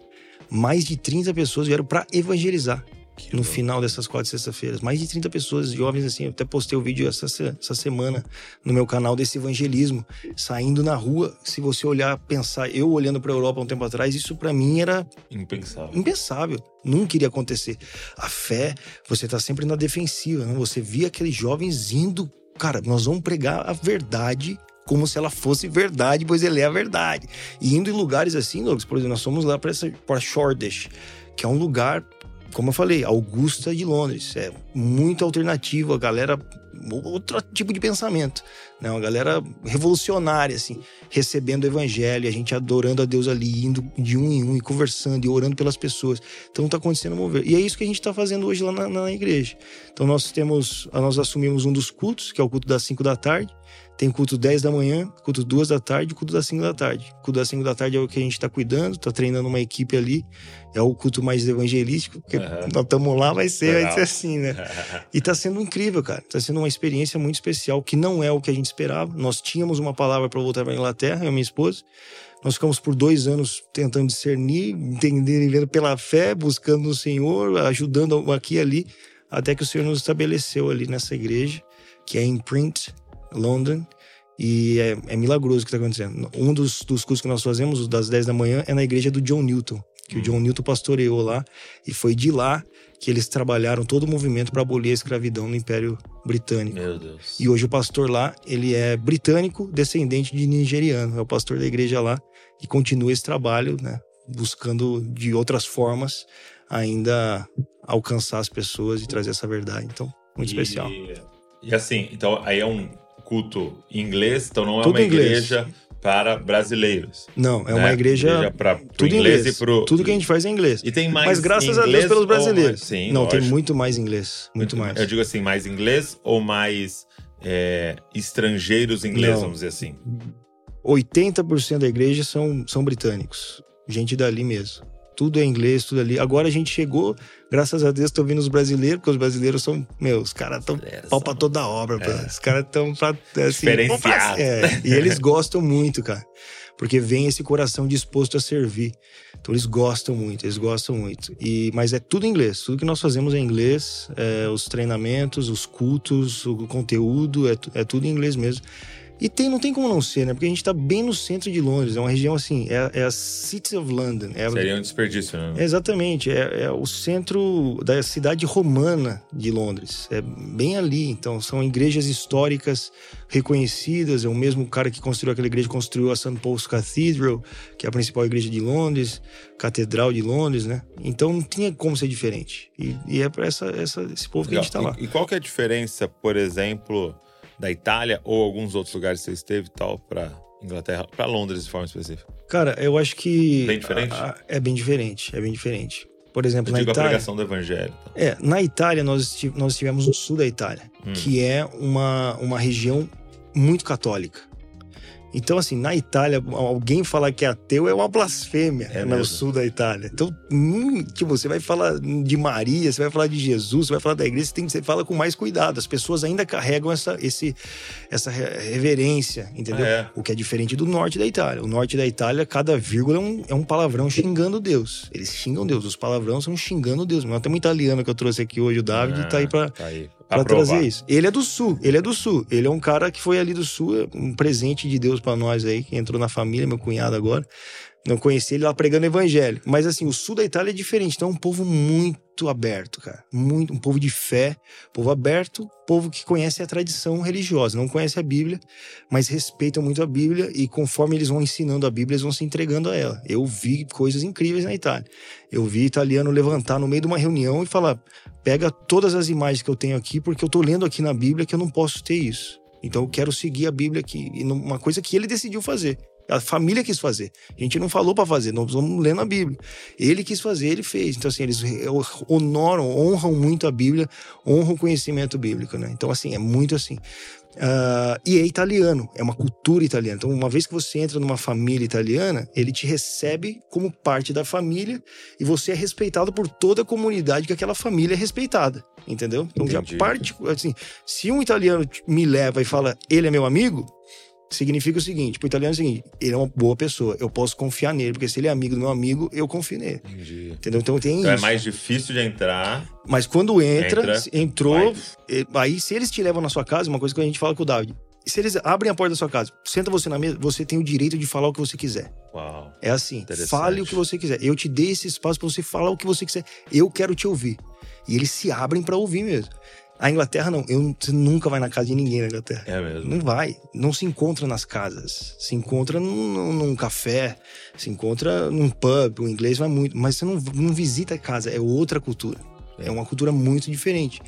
[SPEAKER 2] Mais de 30 pessoas vieram para evangelizar no final dessas quatro sexta-feiras. Mais de 30 pessoas jovens, assim. Eu até postei o vídeo essa, essa semana no meu canal desse evangelismo. Saindo na rua, se você olhar, pensar, eu olhando para a Europa um tempo atrás, isso para mim era
[SPEAKER 1] Impensável.
[SPEAKER 2] impensável. Nunca iria acontecer. A fé, você tá sempre na defensiva, né? Você via aqueles jovens indo, cara, nós vamos pregar a verdade como se ela fosse verdade, pois ele é a verdade. E indo em lugares assim, Lucas, por exemplo, nós fomos lá para Shoreditch, que é um lugar, como eu falei, Augusta de Londres. É muito alternativo, a galera outro tipo de pensamento, né? Uma galera revolucionária assim, recebendo o evangelho, a gente adorando a Deus ali, indo de um em um e conversando e orando pelas pessoas. Então tá acontecendo mover. E é isso que a gente tá fazendo hoje lá na, na igreja. Então nós temos, nós assumimos um dos cultos, que é o culto das 5 da tarde. Tem culto 10 da manhã, culto 2 da tarde culto das 5 da tarde. Culto das 5 da tarde é o que a gente tá cuidando, tá treinando uma equipe ali. É o culto mais evangelístico, porque
[SPEAKER 1] Aham.
[SPEAKER 2] nós estamos lá, vai ser, vai ser assim, né? E tá sendo incrível, cara. Tá sendo uma experiência muito especial, que não é o que a gente esperava. Nós tínhamos uma palavra para voltar para Inglaterra, eu e minha esposa. Nós ficamos por dois anos tentando discernir, entender e vendo pela fé, buscando no Senhor, ajudando aqui e ali, até que o Senhor nos estabeleceu ali nessa igreja, que é em Print, London. E é, é milagroso o que está acontecendo. Um dos, dos cursos que nós fazemos, o das 10 da manhã, é na igreja do John Newton, que o John Newton pastoreou lá. E foi de lá que eles trabalharam todo o movimento para abolir a escravidão no Império Britânico.
[SPEAKER 1] Meu Deus.
[SPEAKER 2] E hoje o pastor lá, ele é britânico, descendente de nigeriano. É o pastor da igreja lá e continua esse trabalho, né? Buscando de outras formas ainda alcançar as pessoas e trazer essa verdade. Então, muito
[SPEAKER 1] E-
[SPEAKER 2] especial.
[SPEAKER 1] E assim, então aí é um culto em inglês, então não é
[SPEAKER 2] Tudo
[SPEAKER 1] uma
[SPEAKER 2] inglês.
[SPEAKER 1] igreja para brasileiros.
[SPEAKER 2] Não, é
[SPEAKER 1] né?
[SPEAKER 2] uma igreja,
[SPEAKER 1] para
[SPEAKER 2] tudo
[SPEAKER 1] inglês,
[SPEAKER 2] inglês.
[SPEAKER 1] e pro.
[SPEAKER 2] Tudo que a gente faz é inglês.
[SPEAKER 1] E tem mais
[SPEAKER 2] Mas graças a Deus pelos
[SPEAKER 1] ou
[SPEAKER 2] brasileiros.
[SPEAKER 1] mais- Sim,
[SPEAKER 2] Não, tem
[SPEAKER 1] lógico.
[SPEAKER 2] muito mais inglês. Muito mais.
[SPEAKER 1] Eu digo assim, mais inglês ou mais é, estrangeiros ingleses, vamos dizer assim.
[SPEAKER 2] 80% da igreja são, são britânicos. Gente dali mesmo. Tudo é inglês, tudo ali. Agora a gente chegou, graças a Deus, tô vindo os brasileiros, porque os brasileiros são, meu, os caras tão pau pra toda a obra, pô. Os caras tão pra, assim, é, e eles gostam muito, cara. Porque vem esse coração disposto a servir. Então eles gostam muito, eles gostam muito. E, mas é tudo em inglês. Tudo que nós fazemos é em inglês. é, os treinamentos, os cultos, o conteúdo, é, é tudo em inglês mesmo. E tem, não tem como não ser, né? Porque a gente tá bem no centro de Londres. É uma região assim, é, é a City of London. É,
[SPEAKER 1] Seria um desperdício, né?
[SPEAKER 2] Exatamente, é, é o centro da cidade romana de Londres. É bem ali. Então, são igrejas históricas reconhecidas. É o mesmo cara que construiu aquela igreja, construiu a St. Paul's Cathedral, que é a principal igreja de Londres, Catedral de Londres, né? Então, não tinha como ser diferente. E, e é para essa, essa, esse povo que a gente tá lá.
[SPEAKER 1] E, e qual que é a diferença, por exemplo, da Itália ou alguns outros lugares que você esteve e tal para Inglaterra, para Londres de forma específica?
[SPEAKER 2] Cara, eu acho que.
[SPEAKER 1] Bem diferente?
[SPEAKER 2] a- a- é bem diferente, é bem diferente. Por exemplo,
[SPEAKER 1] Eu
[SPEAKER 2] na
[SPEAKER 1] digo a
[SPEAKER 2] Itália.
[SPEAKER 1] pregação do evangelho. tá?
[SPEAKER 2] É, na Itália nós, nós estivemos no sul da Itália,
[SPEAKER 1] Hum.
[SPEAKER 2] que é uma, uma região muito católica. Então, assim, na Itália, alguém falar que é ateu é uma blasfêmia
[SPEAKER 1] É
[SPEAKER 2] no
[SPEAKER 1] mesmo?
[SPEAKER 2] sul da Itália. Então, hum, tipo, você vai falar de Maria, você vai falar de Jesus, você vai falar da igreja, você, tem que, você fala com mais cuidado. As pessoas ainda carregam essa, esse, essa re- reverência, entendeu?
[SPEAKER 1] É?
[SPEAKER 2] O que é diferente do norte da Itália. O norte da Itália, cada vírgula é um, é um palavrão xingando Deus. Eles xingam Deus. Os palavrões são xingando Deus. Tem um italiano que eu trouxe aqui hoje, o David,
[SPEAKER 1] Ah,
[SPEAKER 2] tá aí pra,
[SPEAKER 1] Tá Aprovar.
[SPEAKER 2] trazer isso. Ele é do sul, ele é do sul. Ele é um cara que foi ali do sul, é um presente de Deus pra nós aí, que entrou na família, meu cunhado agora. Não conheci ele lá pregando evangelho. Mas assim, o sul da Itália é diferente. Então é um povo muito aberto, cara. Muito, um povo de fé, povo aberto, povo que conhece a tradição religiosa, não conhece a Bíblia, mas respeitam muito a Bíblia e conforme eles vão ensinando a Bíblia, eles vão se entregando a ela. Eu vi coisas incríveis na Itália. Eu vi italiano levantar no meio de uma reunião e falar: pega todas as imagens que eu tenho aqui, porque eu tô lendo aqui na Bíblia que eu não posso ter isso. Então eu quero seguir a Bíblia aqui. E uma coisa que ele decidiu fazer. A família quis fazer. A gente não falou para fazer, nós vamos lendo a Bíblia. Ele quis fazer, ele fez. Então, assim, eles honoram, honram muito a Bíblia, honram o conhecimento bíblico, né? Então, assim, é muito assim. Uh, e é italiano, é uma cultura italiana. Então, uma vez que você entra numa família italiana, ele te recebe como parte da família e você é respeitado por toda a comunidade que aquela família é respeitada. Entendeu? Então, Entendi. já parte. Assim, se um italiano me leva e fala, ele é meu amigo, significa o seguinte: pro italiano é o seguinte, ele é uma boa pessoa, eu posso confiar nele, porque se ele é amigo do meu amigo, eu confio nele. Entendi. Entendeu? Então tem então é
[SPEAKER 1] isso. É mais difícil de entrar.
[SPEAKER 2] Mas quando entra, entra entrou, vai. aí se eles te levam na sua casa, uma coisa que a gente fala com o David. Se eles abrem a porta da sua casa, senta você na mesa, você tem o direito de falar o que você quiser.
[SPEAKER 1] Uau.
[SPEAKER 2] É assim, fale o que você quiser. Eu te dei esse espaço para você falar o que você quiser. Eu quero te ouvir. E eles se abrem para ouvir mesmo. A Inglaterra não, eu, você nunca vai na casa de ninguém na Inglaterra.
[SPEAKER 1] É mesmo.
[SPEAKER 2] Não vai. Não se encontra nas casas. Se encontra num, num café, se encontra num pub. O inglês vai muito. Mas você não, não visita a casa, é outra cultura. É uma cultura muito diferente.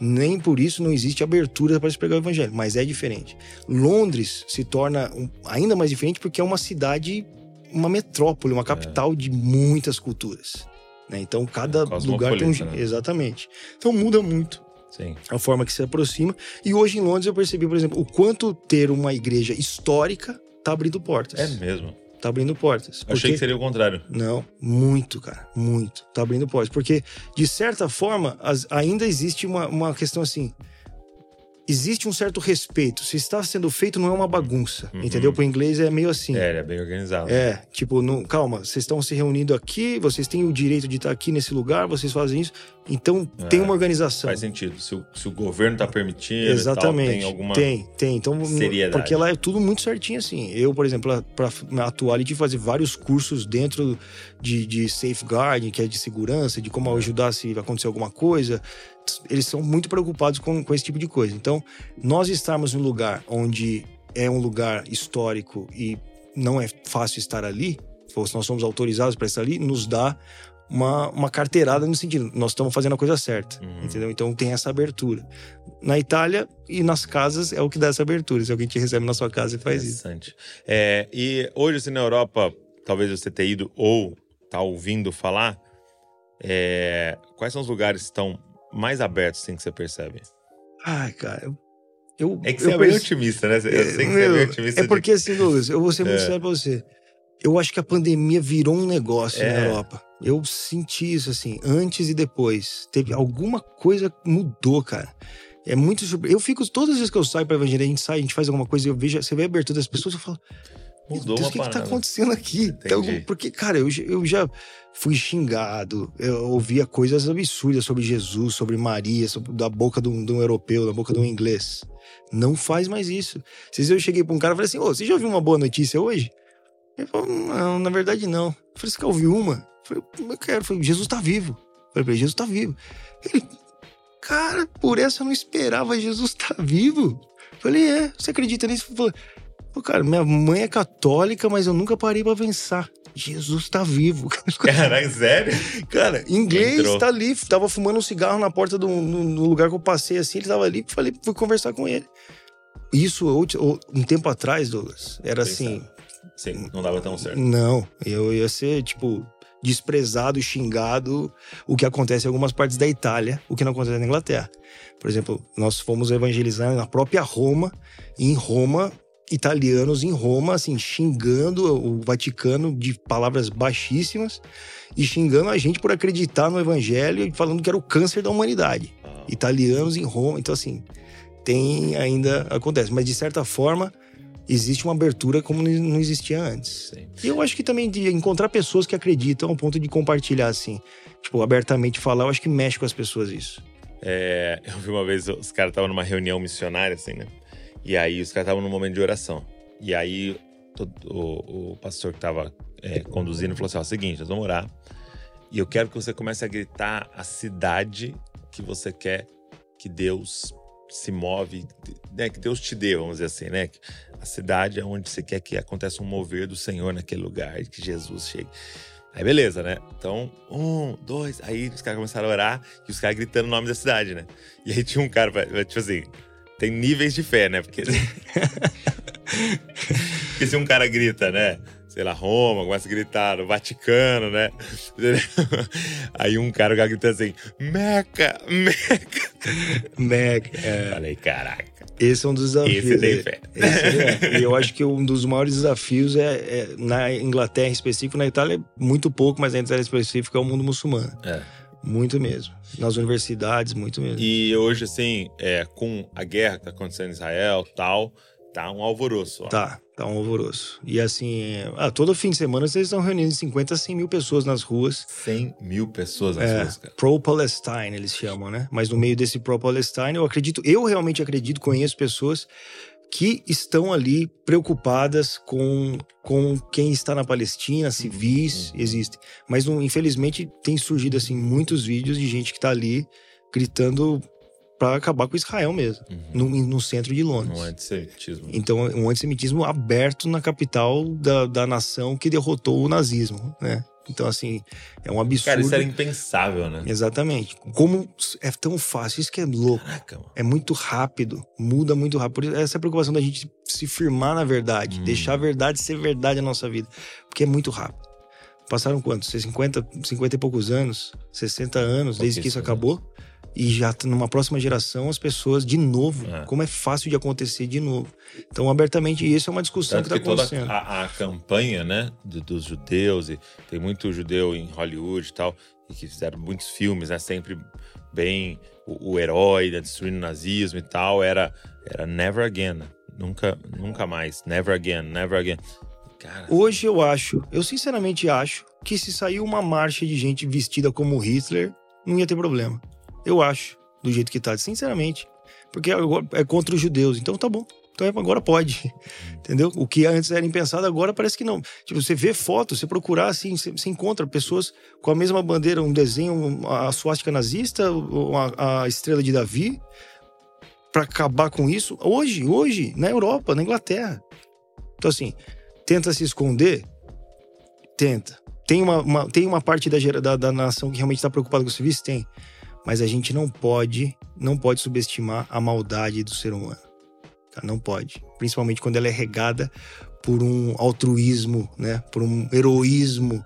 [SPEAKER 2] Nem por isso não existe abertura para se pregar o evangelho, mas é diferente. Londres se torna ainda mais diferente porque é uma cidade, uma metrópole, uma capital é. de muitas culturas. Né? Então cada é lugar tem um. Né? Exatamente. Então muda muito.
[SPEAKER 1] Sim.
[SPEAKER 2] A forma que se aproxima. E hoje em Londres eu percebi, por exemplo, o quanto ter uma igreja histórica tá abrindo portas.
[SPEAKER 1] É mesmo.
[SPEAKER 2] Tá abrindo portas.
[SPEAKER 1] Porque... Achei que seria o contrário.
[SPEAKER 2] Não, muito, cara, muito. Tá abrindo portas. Porque, de certa forma, as, ainda existe uma, uma questão assim existe um certo respeito. Se está sendo feito, não é uma bagunça. Uhum. Entendeu? Para o inglês é meio assim.
[SPEAKER 1] É, é bem organizado.
[SPEAKER 2] É, tipo, não, calma, vocês estão se reunindo aqui, vocês têm o direito de estar aqui nesse lugar, vocês fazem isso. Então, é, tem uma organização.
[SPEAKER 1] Faz sentido. Se o, se o governo está permitindo,
[SPEAKER 2] Exatamente. Tal,
[SPEAKER 1] tem alguma.
[SPEAKER 2] Tem, tem. Então,
[SPEAKER 1] seriedade.
[SPEAKER 2] Porque lá é tudo muito certinho assim. Eu, por exemplo, para atuar ali, tive que fazer vários cursos dentro de, de safeguard, que é de segurança, de como ajudar se acontecer alguma coisa eles são muito preocupados com, com esse tipo de coisa. Então, nós estarmos em um lugar onde é um lugar histórico e não é fácil estar ali, ou se nós somos autorizados para estar ali, nos dá uma, uma carteirada no sentido, nós estamos fazendo a coisa certa, uhum. entendeu? Então tem essa abertura. Na Itália e nas casas é o que dá essa abertura. Se alguém te recebe na sua casa e faz isso.
[SPEAKER 1] É, e hoje, assim, na Europa, talvez você tenha ido ou tá ouvindo falar, é, quais são os lugares que estão mais abertos assim que você percebe?
[SPEAKER 2] Ai, cara, eu. eu
[SPEAKER 1] é que você eu é bem otimista, né? Eu sei que meu, você é bem otimista.
[SPEAKER 2] É porque, de... assim, Douglas, eu vou ser muito é. sério pra você. Eu acho que a pandemia virou um negócio é. na Europa. Eu senti isso, assim, antes e depois. Teve alguma coisa mudou, cara. É muito Eu fico, todas as vezes que eu saio pra evangelho, a gente sai, a gente faz alguma coisa, eu vejo, você vê a abertura das pessoas, eu falo, Mudou Deus, o que, que tá acontecendo aqui? Então, porque, cara, eu, eu já fui xingado, eu ouvia coisas absurdas sobre Jesus, sobre Maria, sobre, da boca de um, de um europeu, da boca de um inglês. Não faz mais isso. Vocês eu cheguei pra um cara e falei assim: Ô, oh, você já ouviu uma boa notícia hoje? Ele falou: Não, na verdade não. Eu falei: Você quer ouvir uma? Eu falei: Eu quero. Eu falei: Jesus tá vivo. Eu falei: Jesus tá vivo. Ele, cara, por essa eu não esperava, Jesus tá vivo. Eu falei: É, você acredita nisso? Ele falou: Pô, cara, minha mãe é católica, mas eu nunca parei pra pensar. Jesus tá vivo.
[SPEAKER 1] Caraca, sério?
[SPEAKER 2] Cara, inglês Entrou. tá ali, tava fumando um cigarro na porta do no, lugar que eu passei assim, ele tava ali, falei, fui conversar com ele. Isso, um tempo atrás, Douglas, era assim.
[SPEAKER 1] Sim, não dava tão certo.
[SPEAKER 2] Não, eu ia ser, tipo, desprezado xingado o que acontece em algumas partes da Itália, o que não acontece na Inglaterra. Por exemplo, nós fomos evangelizar na própria Roma, e em Roma italianos em Roma, assim, xingando o Vaticano de palavras baixíssimas e xingando a gente por acreditar no evangelho e falando que era o câncer da humanidade. Italianos em Roma. Então, assim, tem ainda. acontece. Mas, de certa forma, existe uma abertura como não existia antes. Sim. E eu acho que também de encontrar pessoas que acreditam ao ponto de compartilhar, assim, tipo, abertamente falar, eu acho que mexe com as pessoas isso.
[SPEAKER 1] É, eu vi uma vez, os caras estavam numa reunião missionária, assim, né? E aí os caras estavam num momento de oração. E aí todo, o, o, pastor que estava é, conduzindo falou assim: ó, seguinte, nós vamos orar. E eu quero que você comece a gritar a cidade que você quer que Deus se move, né, que Deus te dê, vamos dizer assim, né? A cidade é onde você quer que aconteça um mover do Senhor naquele lugar, que Jesus chegue. Aí beleza, né? Então, um, dois, aí os caras começaram a orar e os caras gritando o nome da cidade, né? E aí tinha um cara, tipo assim, tem níveis de fé, né? Porque, Porque se um cara grita, né? Sei lá, Roma, começa a gritar, no Vaticano, né? Aí um cara grita assim, Meca, Meca.
[SPEAKER 2] Meca.
[SPEAKER 1] É. Falei, caraca.
[SPEAKER 2] Esse é um dos desafios.
[SPEAKER 1] Esse tem fé.
[SPEAKER 2] É. E eu acho que um dos maiores desafios é, é, na Inglaterra em específico, na Itália muito pouco, mas na Itália em específico é o mundo muçulmano.
[SPEAKER 1] É.
[SPEAKER 2] Muito mesmo. Nas universidades, muito mesmo.
[SPEAKER 1] E hoje, assim, é, com a guerra que tá acontecendo em Israel tal, tá um alvoroço. Ó.
[SPEAKER 2] Tá, tá um alvoroço. E assim, ah, todo fim de semana vocês estão reunindo 50 a 100 mil pessoas nas ruas.
[SPEAKER 1] 100 mil pessoas nas
[SPEAKER 2] É,
[SPEAKER 1] ruas, cara.
[SPEAKER 2] Pro-Palestine, eles chamam, né? Mas no meio desse pro-Palestine, eu acredito, eu realmente acredito, conheço pessoas que estão ali preocupadas com, com quem está na Palestina, civis, existem. Mas não- infelizmente tem surgido assim muitos vídeos de gente que está ali gritando para acabar com Israel mesmo,
[SPEAKER 1] Uhum.
[SPEAKER 2] no, no centro de Londres.
[SPEAKER 1] Um antissemitismo.
[SPEAKER 2] Então, um antissemitismo aberto na capital da, da nação que derrotou o nazismo, né? Então, assim, é um absurdo.
[SPEAKER 1] Cara, isso era impensável, né?
[SPEAKER 2] Exatamente. Como é tão fácil, isso que é louco.
[SPEAKER 1] Caraca, mano.
[SPEAKER 2] É muito rápido, muda muito rápido. Por isso, essa é a preocupação da gente se firmar na verdade,
[SPEAKER 1] Hum.
[SPEAKER 2] deixar a verdade ser verdade na nossa vida. Porque é muito rápido. Passaram quantos? 50, 50 e poucos anos, 60 anos desde que isso acabou. E já numa próxima geração, as pessoas, de novo,
[SPEAKER 1] É.
[SPEAKER 2] como é fácil de acontecer de novo. Então, abertamente, isso é uma discussão
[SPEAKER 1] Tanto
[SPEAKER 2] que está acontecendo.
[SPEAKER 1] a, a campanha, né, do- dos judeus, e tem muito judeu em Hollywood e tal, e que fizeram muitos filmes, né, sempre bem o, o herói, né, destruindo o nazismo e tal, era, era never again, né? nunca, nunca mais, never again, never again. Cara,
[SPEAKER 2] Hoje eu acho, eu sinceramente acho, que se sair uma marcha de gente vestida como Hitler, não ia ter problema. Eu acho, do jeito que tá, sinceramente. Porque agora é contra os judeus, então tá bom. Então é- agora pode, entendeu? O que antes era impensado, agora parece que não. Tipo, você vê fotos, você procurar assim, você, encontra pessoas com a mesma bandeira, um desenho, a suástica nazista, a, a estrela de Davi, pra acabar com isso. Hoje, hoje, na Europa, na Inglaterra. Então assim, tenta se esconder? Tenta. Tem uma, uma- tem uma parte da, da, da nação que realmente está preocupada com o serviço? Tem. Mas a gente não pode, não pode subestimar a maldade do ser humano. Tá? Não pode. Principalmente quando ela é regada por um altruísmo, né? Por um heroísmo,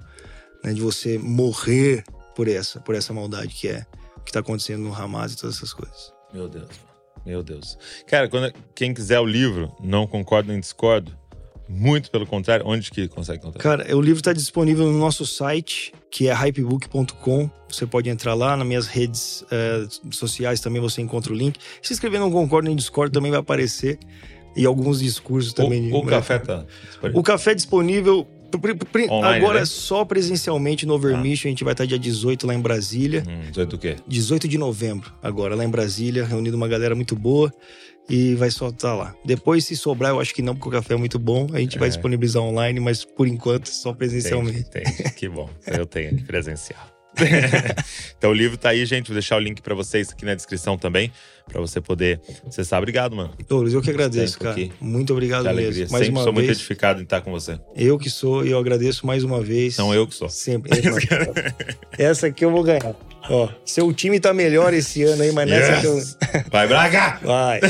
[SPEAKER 2] né? De você morrer por essa, por essa maldade que é que está acontecendo no Hamas e todas essas coisas.
[SPEAKER 1] meu Deus, meu Deus. Cara, quando, quem quiser o livro, não concordo nem discordo, muito pelo contrário, onde que consegue encontrar?
[SPEAKER 2] Cara, o livro está disponível no nosso site, que é hypebook.com. Você pode entrar lá nas minhas redes eh, sociais também você encontra o link. Se inscrever no Concordo nem Discord também vai aparecer. E alguns discursos também.
[SPEAKER 1] o, o café tá disponível.
[SPEAKER 2] O café é disponível.
[SPEAKER 1] Online,
[SPEAKER 2] agora
[SPEAKER 1] né?
[SPEAKER 2] é só presencialmente no Overmission. A gente vai estar dia 18 lá em Brasília.
[SPEAKER 1] Hum, 18 do quê?
[SPEAKER 2] 18 de novembro, agora, lá em Brasília, reunido uma galera muito boa. E vai só estar lá. Depois, se sobrar, eu acho que não, porque o café é muito bom. A gente vai
[SPEAKER 1] É.
[SPEAKER 2] disponibilizar online, mas por enquanto só presencialmente.
[SPEAKER 1] Entendi, entendi. Que bom. Eu tenho aqui presencial. então o livro tá aí, gente. Vou deixar o link pra vocês aqui na descrição também, pra você poder acessar. Obrigado, mano.
[SPEAKER 2] Douglas, eu que agradeço, cara.
[SPEAKER 1] aqui.
[SPEAKER 2] Muito obrigado
[SPEAKER 1] Que alegria.
[SPEAKER 2] mesmo. Mais
[SPEAKER 1] Sempre
[SPEAKER 2] uma
[SPEAKER 1] sou muito
[SPEAKER 2] vez.
[SPEAKER 1] edificado em estar com você.
[SPEAKER 2] Eu que sou, e eu agradeço mais uma vez.
[SPEAKER 1] Não eu que sou.
[SPEAKER 2] Sempre. Essa aqui eu vou ganhar. Ó, seu time tá melhor esse ano aí, mas nessa que eu.
[SPEAKER 1] Yes! Vai, Braga!
[SPEAKER 2] Vai.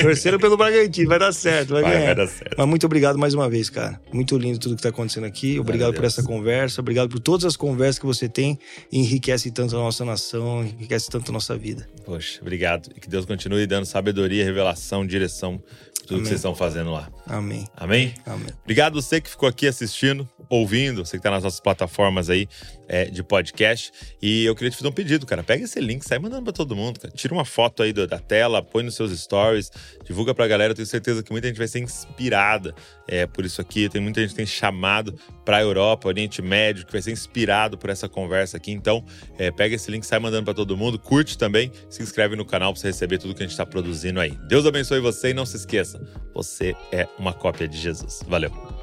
[SPEAKER 2] Torcendo pelo Bragantino, vai dar certo, vai,
[SPEAKER 1] Vai,
[SPEAKER 2] ganhar.
[SPEAKER 1] vai dar certo.
[SPEAKER 2] Mas muito obrigado mais uma vez, cara. Muito lindo tudo que tá acontecendo aqui. Obrigado por
[SPEAKER 1] Deus.
[SPEAKER 2] essa conversa, obrigado por todas as conversas que você tem enriquece tanto a nossa nação, enriquece tanto a nossa vida.
[SPEAKER 1] Poxa, obrigado. E que Deus continue dando sabedoria, revelação, direção tudo
[SPEAKER 2] Amém.
[SPEAKER 1] que vocês estão fazendo lá.
[SPEAKER 2] Amém.
[SPEAKER 1] Amém?
[SPEAKER 2] Amém.
[SPEAKER 1] Obrigado você que ficou aqui assistindo, ouvindo, você que tá nas nossas plataformas aí é, de podcast. E eu queria te fazer um pedido, cara. Pega esse link, sai mandando pra todo mundo, cara. Tira uma foto aí da tela, põe nos seus stories, divulga pra galera. Eu tenho certeza que muita gente vai ser inspirada é, por isso aqui. Tem muita gente que tem chamado pra Europa, Oriente Médio, que vai ser inspirado por essa conversa aqui. Então, é, pega esse link, sai mandando pra todo mundo, curte também, se inscreve no canal pra você receber tudo que a gente tá produzindo aí. Deus abençoe você e não se esqueça, você é uma cópia de Jesus. Valeu.